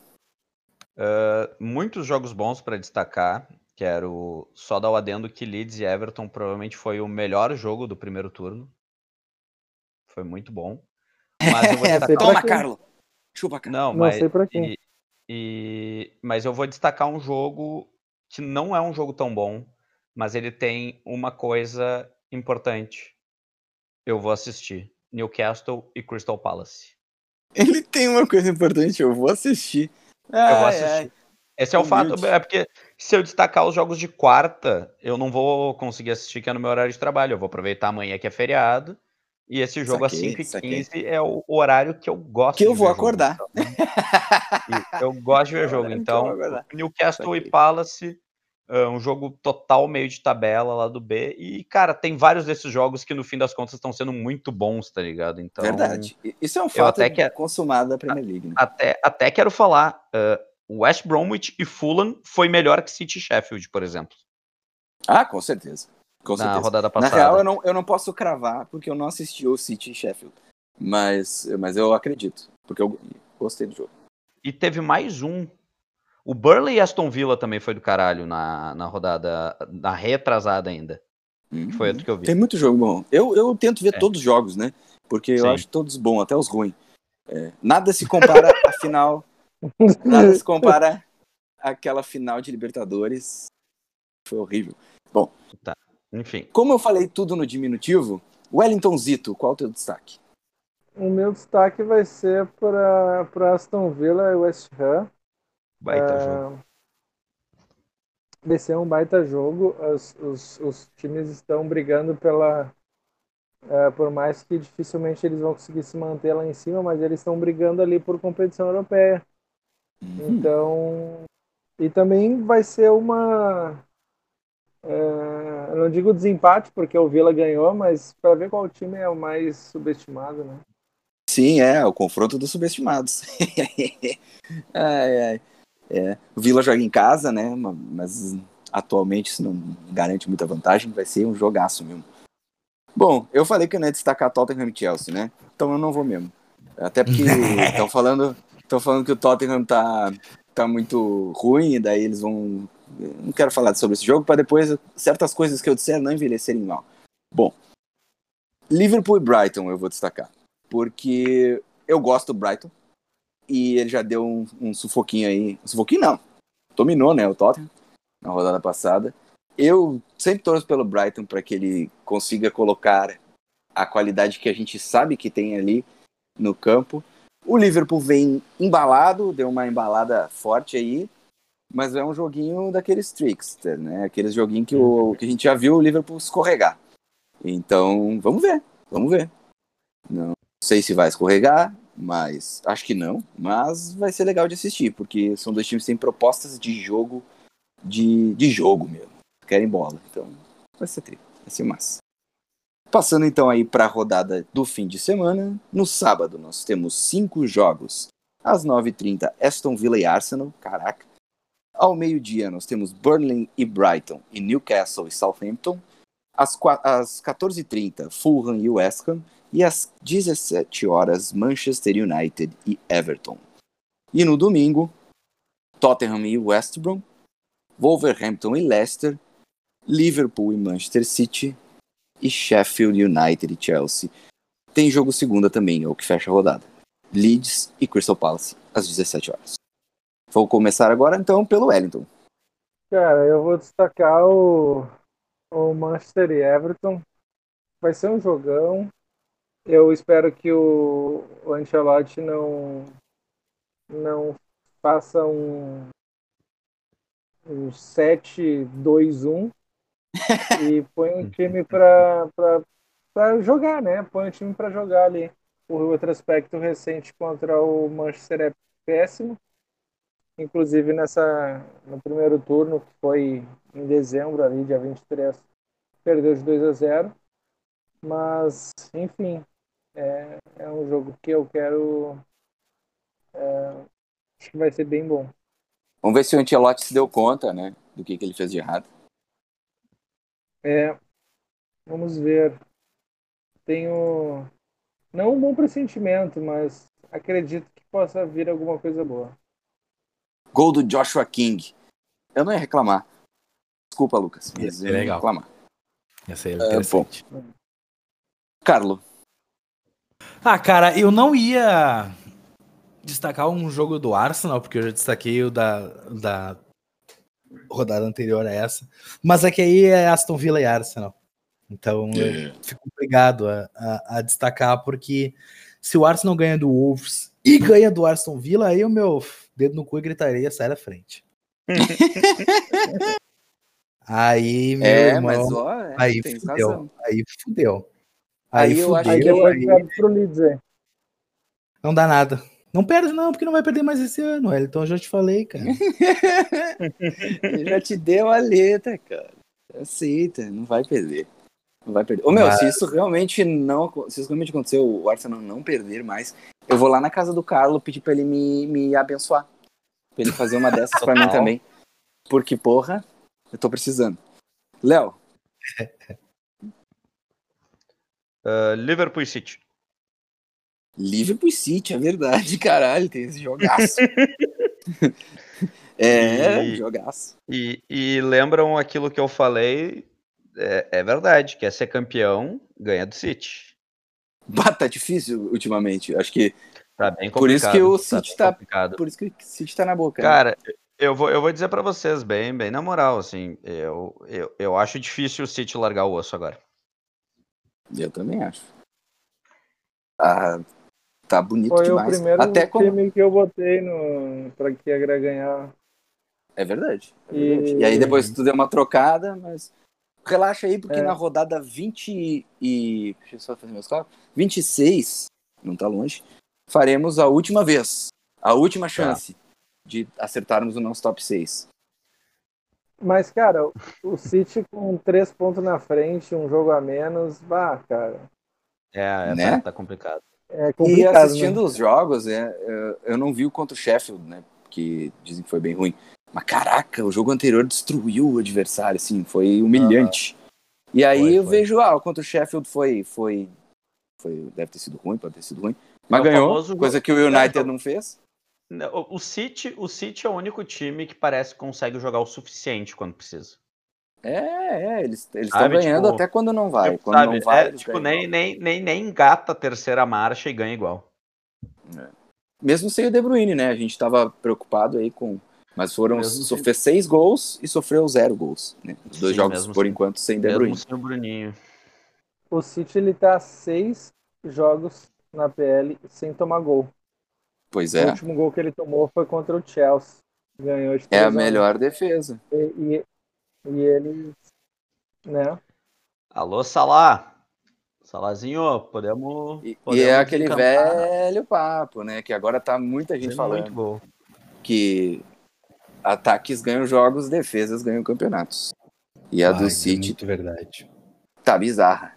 S4: Uh, muitos jogos bons para destacar. Quero só dar o adendo que Leeds e Everton provavelmente foi o melhor jogo do primeiro turno. Foi muito bom. Mas eu vou destacar.
S1: Toma,
S5: quem?
S1: Carlos! Chupa, Carlos.
S4: Não,
S5: Não
S4: mas,
S5: sei pra quem.
S4: e- e- mas eu vou destacar um jogo que não é um jogo tão bom, mas ele tem uma coisa importante. Eu vou assistir. Newcastle e Crystal Palace.
S1: Ele tem uma coisa importante, eu vou assistir.
S4: Eu vou
S1: Ai,
S4: assistir.
S1: ai.
S4: Esse é o fato, é porque se eu destacar os jogos de quarta, eu não vou conseguir assistir, que é no meu horário de trabalho. Eu vou aproveitar amanhã que é feriado. E esse jogo
S1: Saquei,
S4: às
S1: saquei.
S4: 5h15 é o horário que eu gosto
S1: Que eu
S4: de
S1: vou
S4: jogo,
S1: acordar.
S4: então. E eu gosto de ver jogo. Então. Newcastle
S1: Saquei.
S4: e Palace, é um jogo total meio de tabela lá do B. E, cara, tem vários desses jogos que no fim das contas estão sendo muito bons, tá ligado? Então,
S1: Verdade. Isso é um fato
S4: até quero-
S1: consumado da Premier League, né?
S4: Até, até quero falar, uh, West Bromwich e Fulham foi melhor que City Sheffield, por exemplo,
S1: Ah, com certeza. Com
S4: na
S1: certeza.
S4: rodada
S1: Na
S4: passada.
S1: real, eu não, eu não posso cravar, porque eu não assisti o City e Sheffield. Mas, mas eu acredito, porque eu gostei do jogo.
S4: E teve mais um. O Burnley e Aston Villa também foi do caralho na, na rodada, na retrasada ainda. que Foi outro que eu vi.
S1: Tem muito jogo bom. Eu, eu tento ver
S4: É.
S1: todos os jogos, né? Porque
S4: Sim.
S1: eu acho todos bons, até os ruins. É, nada se compara à final. Nada se compara àquela final de Libertadores. Foi horrível.
S4: Enfim,
S1: Como eu falei tudo no diminutivo, Wellington Zito, qual o teu destaque?
S5: O meu destaque vai ser para Aston Villa e West Ham.
S4: Baita
S5: É,
S4: jogo.
S5: Vai ser um baita jogo. Os, os, os times estão brigando pela. é, por mais que dificilmente eles vão conseguir se manter lá em cima, mas eles estão brigando ali por competição europeia.
S1: Uhum.
S5: Então. E também vai ser uma. é, eu não digo desempate, porque o Villa ganhou, mas para ver qual time é o mais subestimado, né?
S1: Sim, é, o confronto dos subestimados. ai, ai. É, o Vila joga em casa, né? ma- Mas atualmente isso não garante muita vantagem, vai ser um jogaço mesmo. Bom, eu falei que eu não ia destacar Tottenham e Chelsea, né? Então eu não vou mesmo. Até porque estão falando, falando que o Tottenham tá, tá muito ruim, e daí eles vão. Não quero falar sobre esse jogo para depois certas coisas que eu disser não envelhecerem mal. Bom, Liverpool e Brighton eu vou destacar porque eu gosto do Brighton e ele já deu um, um sufoquinho aí. Um sufoquinho não. Dominou, né, o Tottenham na rodada passada. Eu sempre torço pelo Brighton para que ele consiga colocar a qualidade que a gente sabe que tem ali no campo. O Liverpool vem embalado, deu uma embalada forte aí, mas é um joguinho daqueles trickster, né? Aqueles joguinhos que, o, que a gente já viu o Liverpool escorregar. Então, vamos ver, vamos ver. Não sei se vai escorregar, mas acho que não. Mas vai ser legal de assistir, porque são dois times que têm propostas de jogo, de, de jogo mesmo. Querem bola. Então vai ser tri, vai ser massa. Passando então aí para a rodada do fim de semana. No sábado nós temos cinco jogos. Às 9h30, Aston Villa e Arsenal. Caraca. Ao meio-dia nós temos Burnley e Brighton e Newcastle e Southampton. Às, às 14h30, Fulham e West Ham e às 17 horas Manchester United e Everton. E no domingo, Tottenham e West Brom, Wolverhampton e Leicester, Liverpool e Manchester City e Sheffield United e Chelsea. Tem jogo segunda também, é o que fecha a rodada. Leeds e Crystal Palace às 17 horas. Vou começar agora então pelo Wellington.
S5: Cara, eu vou destacar o, o Manchester e Everton. Vai ser um jogão. Eu espero que o, o Ancelotti não, não faça um, um 7-2-1 e põe um time para jogar, né? Põe um time para jogar ali. O retrospecto recente contra o Manchester é péssimo. Inclusive nessa no primeiro turno, que foi em dezembro ali, dia 23, perdeu de 2 a 0. Mas, enfim, é, é um jogo que eu quero. é, acho que vai ser bem bom.
S1: Vamos ver se o Ancelotti se deu conta, né, do que, que ele fez de errado.
S5: É, vamos ver. Tenho não um bom pressentimento, mas acredito que possa vir alguma coisa boa.
S1: Gol do Joshua King. Eu não ia reclamar. Desculpa, Lucas, mas
S3: Ia
S1: eu
S3: ser legal.
S1: reclamar.
S3: Ia ser
S1: É,
S3: interessante.
S1: Carlo,
S3: Ah, cara, eu não ia destacar um jogo do Arsenal, porque eu já destaquei o da, da rodada anterior a essa. Mas é que aí é Aston Villa e Arsenal. Então eu fico obrigado a, a- a destacar, porque se o Arsenal ganha do Wolves e ganha do Aston Villa, aí o meu dedo no cu e gritaria sai da frente. aí, meu
S1: é,
S3: irmão,
S1: mas ó, é,
S3: aí fudeu.
S1: razão.
S3: Aí fudeu.
S1: Aí
S3: Aí,
S1: eu acho
S3: fudeu.
S5: depois
S3: aí-
S5: perde pro Leeds, é.
S3: Não dá nada. Não perde, não, porque não vai perder mais esse ano, Então eu já te falei, cara.
S1: Já te deu a letra, cara. Aceita, não vai perder. Não vai perder. Ô, meu,
S3: Mas-
S1: se isso realmente não se isso realmente acontecer, o Arsenal não perder mais, eu vou lá na casa do Carlo pedir pra ele me, me abençoar. Pra ele fazer uma dessas pra mim também. Porque, porra, eu tô precisando. Léo,
S4: Uh, Liverpool e City.
S1: Liverpool City, é verdade, caralho, tem esse jogaço. é,
S4: E-
S1: jogaço.
S4: E, e lembram aquilo que eu falei? É, é verdade, quer ser campeão, ganha do City.
S1: Bah, tá difícil ultimamente. Acho que
S4: Tá bem complicado.
S1: Por isso que o City
S4: bem
S1: tá-
S4: complicado.
S1: por isso que o City tá na boca. né?
S4: Cara, eu vou, eu vou dizer pra vocês bem, bem na moral, assim, eu, eu, eu acho difícil o City largar o osso agora.
S1: Eu também acho. Ah, tá bonito
S5: Foi o
S1: demais.
S5: primeiro
S1: Até
S5: time que eu botei no pra que ia ganhar.
S1: É verdade. é
S5: E-
S1: verdade. E... aí depois tu deu uma trocada, mas relaxa aí, porque
S5: É.
S1: na rodada 20 e. Deixa eu só fazer meus cálculos. 26, não tá longe, faremos a última vez. A última chance de acertarmos o nosso top 6.
S5: Mas, cara, o City com três pontos na frente, um jogo a menos, bah, cara,
S4: É, é
S1: Né?
S4: tá, tá complicado.
S5: é
S1: E
S5: complicado.
S1: assistindo
S5: né?
S1: os jogos, é, é, eu não vi o contra o Sheffield, né? Que dizem que foi bem ruim. Mas caraca, o jogo anterior destruiu o adversário, assim, foi humilhante. E aí
S4: Foi,
S1: eu
S4: foi.
S1: vejo, ah, o contra o Sheffield foi, foi, foi. Deve ter sido ruim, pode ter sido ruim. Mas
S4: É
S1: ganhou, coisa que o United não fez.
S4: O, City, o City é o único time que parece que consegue jogar o suficiente quando precisa.
S1: É, é, eles estão ganhando
S4: tipo,
S1: até quando não vai.
S4: Tipo,
S1: quando
S4: sabe?
S1: não vai,
S4: É, tipo, nem, nem, nem, nem engata a terceira marcha e ganha igual.
S1: Mesmo sem o De Bruyne, né? A gente tava preocupado aí com. Mas foram.
S4: Mesmo sem-
S1: Sofreu seis gols e sofreu zero gols. Né? Os dois
S4: Sim,
S1: jogos, por
S4: sem-
S1: enquanto, sem De
S4: Mesmo
S1: Bruyne.
S4: sem o Bruninho.
S5: O City ele tá seis jogos na PL sem tomar gol.
S1: Pois
S5: O
S1: é.
S5: último gol que ele tomou foi contra o Chelsea. Ganhou de
S1: É a
S5: 3 a 1.
S1: melhor defesa.
S5: E, e, e ele, né?
S4: Alô, Salá. Salazinho, podemos.
S1: E, e
S4: podemos
S1: é aquele
S4: encantar.
S1: velho papo, né? Que agora tá muita gente
S4: Tem
S1: falando
S4: Muito gol.
S1: que ataques ganham jogos, defesas ganham campeonatos. E a do
S3: Ai, é
S1: City
S3: muito verdade.
S1: tá bizarra.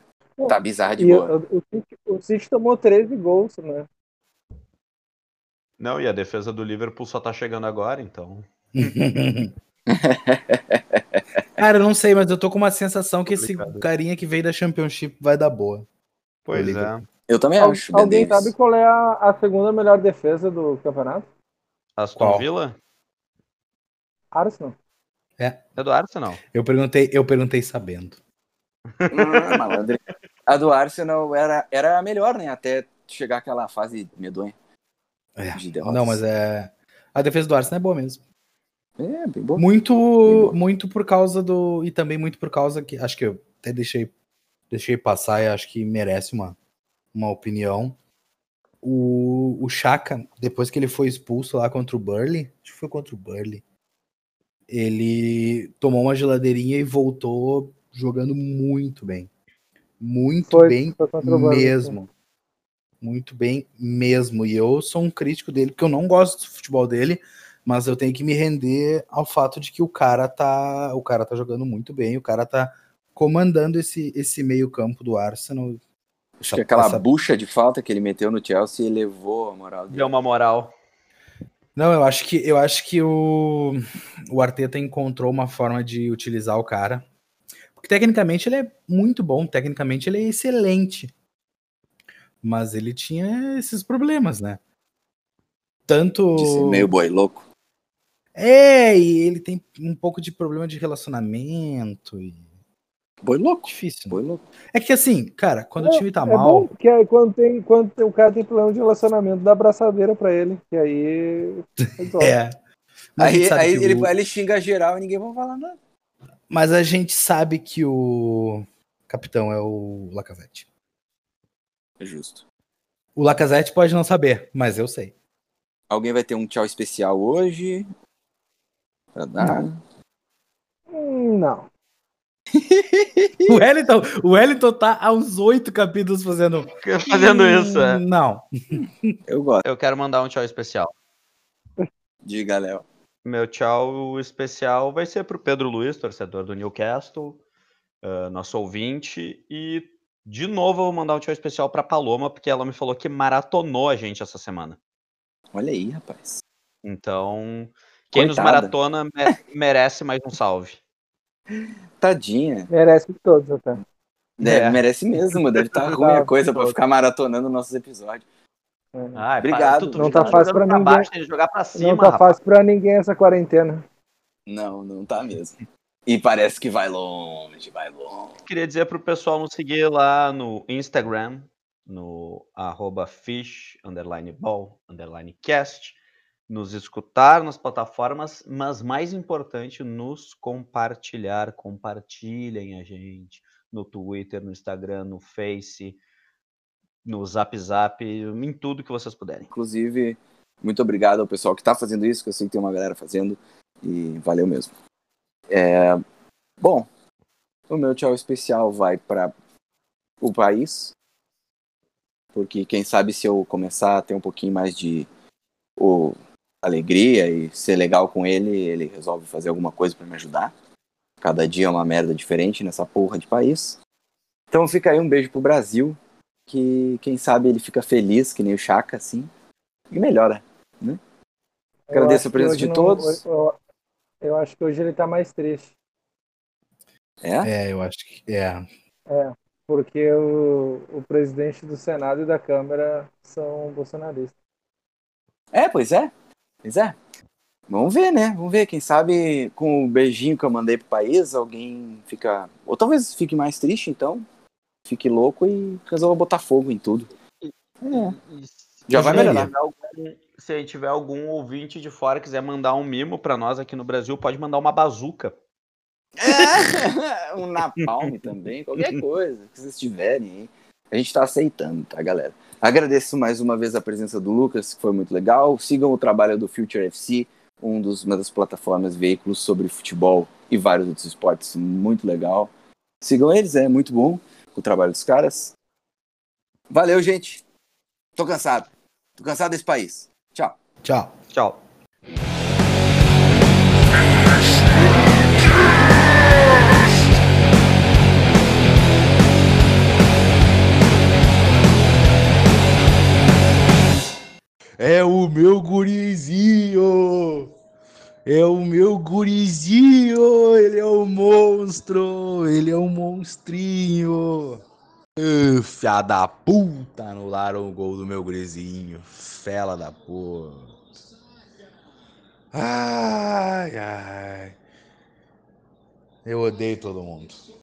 S1: Tá bizarra de
S5: E
S1: boa.
S5: o, o, City, o City tomou 13 gols, né?
S4: Não, e a defesa do Liverpool só tá chegando agora, então.
S3: Cara, eu não sei, mas eu tô com uma sensação que esse
S4: Complicado.
S3: carinha que veio da Championship vai dar boa.
S4: Pois é.
S1: Eu também
S5: Al-
S1: acho.
S5: Alguém
S1: Davis.
S5: sabe qual é a, a segunda melhor defesa do campeonato?
S4: Aston
S3: Qual?
S4: Villa?
S5: Arsenal.
S4: É do Arsenal.
S3: Eu perguntei, eu perguntei sabendo.
S1: Hum, malandro. A do Arsenal era, era a melhor, né? Até chegar aquela fase medonha.
S3: É.
S1: De derrotas.
S3: Não, mas é. A defesa do Arsenal é boa mesmo.
S1: É, bem bom.
S3: Muito,
S1: boa.
S3: muito por causa do. E também muito por causa que. Acho que eu até deixei, deixei passar e acho que merece uma, uma opinião. O, o Chaka, depois que ele foi expulso lá contra o Burley, acho que foi contra o Burley, ele tomou uma geladeirinha e voltou jogando muito bem. Muito
S5: Foi,
S3: bem
S5: foi
S3: mesmo. Muito bem mesmo. E eu sou um crítico dele, porque eu não gosto do futebol dele, mas eu tenho que me render ao fato de que o cara tá, o cara tá jogando muito bem, o cara tá comandando esse, esse meio-campo do Arsenal.
S1: Acho que aquela bucha de falta que ele meteu no Chelsea elevou a moral dele.
S4: Deu uma moral.
S3: Não, eu acho que eu acho que o, o Arteta encontrou uma forma de utilizar o cara. Porque tecnicamente ele é muito bom, tecnicamente ele é excelente. Mas ele tinha esses problemas, né? Tanto.
S1: Ser meio boi louco.
S3: É, e ele tem um pouco de problema de relacionamento. E...
S1: Boi louco.
S3: Difícil.
S1: Boi louco.
S3: É que assim, cara, quando o time tá
S5: é
S3: mal.
S5: bom porque aí quando, tem, quando o cara tem problema de relacionamento, dá abraçadeira pra ele. E aí.
S3: É. Mas a gente
S1: Aí,
S3: sabe
S1: aí
S3: que
S1: ele,
S3: o-
S1: ele xinga geral e ninguém vai falar nada.
S3: Mas a gente sabe que o capitão é o Lacazette.
S1: É justo.
S3: O Lacazette pode não saber, mas eu sei.
S1: Alguém vai ter um tchau especial hoje? Pra dar?
S5: Hum, não.
S3: O Wellington, o Wellington tá há uns oito capítulos fazendo.
S4: Fazendo isso,
S3: Hum,
S4: é.
S3: Não.
S1: Eu gosto.
S4: Eu quero mandar um tchau especial.
S1: Diga, Léo.
S4: Meu tchau especial vai ser pro Pedro Luiz, torcedor do Newcastle, ah, nosso ouvinte. E, de novo, eu vou mandar um tchau especial pra Paloma, porque ela me falou que maratonou a gente essa semana.
S1: Olha aí, rapaz.
S4: Então, quem nos
S1: Coitada.
S4: maratona me- merece mais um salve.
S1: Tadinha.
S5: Merece de todos até.
S1: Deve-
S4: É.
S1: Merece mesmo. Deve estar ruim a
S5: Tá,
S1: coisa pra
S5: tá.
S1: ficar maratonando nossos episódios.
S5: É.
S4: Ai,
S1: Obrigado.
S4: tu-
S5: Não tá fácil pra ninguém.
S4: baixo, jogar pra cima,
S5: não tá
S4: rapaz.
S5: fácil pra ninguém essa quarentena.
S1: Não, não tá mesmo. E parece que vai longe, vai longe.
S4: Queria dizer pro pessoal nos seguir lá no Instagram, no arroba fish, underline ball, underline cast, nos escutar nas plataformas, mas mais importante, nos compartilhar. Compartilhem a gente no Twitter, no Instagram, no Face, no Zap Zap, em tudo que vocês puderem.
S1: Inclusive, muito obrigado ao pessoal que tá fazendo isso, que eu sei que tem uma galera fazendo. E valeu mesmo. É, Bom, o meu tchau especial vai para o país. Porque quem sabe se eu começar a ter um pouquinho mais de o, alegria e ser legal com ele, ele resolve fazer alguma coisa para me ajudar. Cada dia é uma merda diferente nessa porra de país. Então fica aí um beijo pro Brasil, que quem sabe ele fica feliz, que nem o Chaka, assim, e melhora.
S5: Eu
S1: Agradeço a presença de
S5: hoje
S1: todos.
S5: Eu, eu acho que hoje ele tá mais triste.
S1: É?
S3: É, eu acho que. É.
S5: Porque o, o presidente do Senado e da Câmara são bolsonaristas.
S1: É, pois é. Pois é. Vamos ver, né? Vamos ver. Quem sabe com o beijinho que eu mandei pro país, alguém fica. Ou talvez fique mais triste, então. Fique louco e resolva botar fogo em tudo. É. Já vai melhorar.
S4: algum- se tiver algum ouvinte de fora quiser mandar um mimo pra nós aqui no Brasil, pode mandar uma bazuca.
S1: É, um napalm também, qualquer coisa que vocês tiverem aí. A gente tá aceitando, tá, galera? Agradeço mais uma vez a presença do Lucas, que foi muito legal. Sigam o trabalho do Future FC, um dos, uma das plataformas veículos sobre futebol e vários outros esportes, muito legal. Sigam eles, é muito bom o trabalho dos caras. Valeu, gente. Tô cansado. Tô cansado desse país. Tchau.
S3: Tchau.
S4: Tchau.
S6: É o meu gurizinho! É o meu gurizinho! Ele é um monstro! Ele é um monstrinho! Ah, Fia da puta! Anularam o gol do meu gurizinho! Fela da porra! Ai, ai! Eu odeio todo mundo.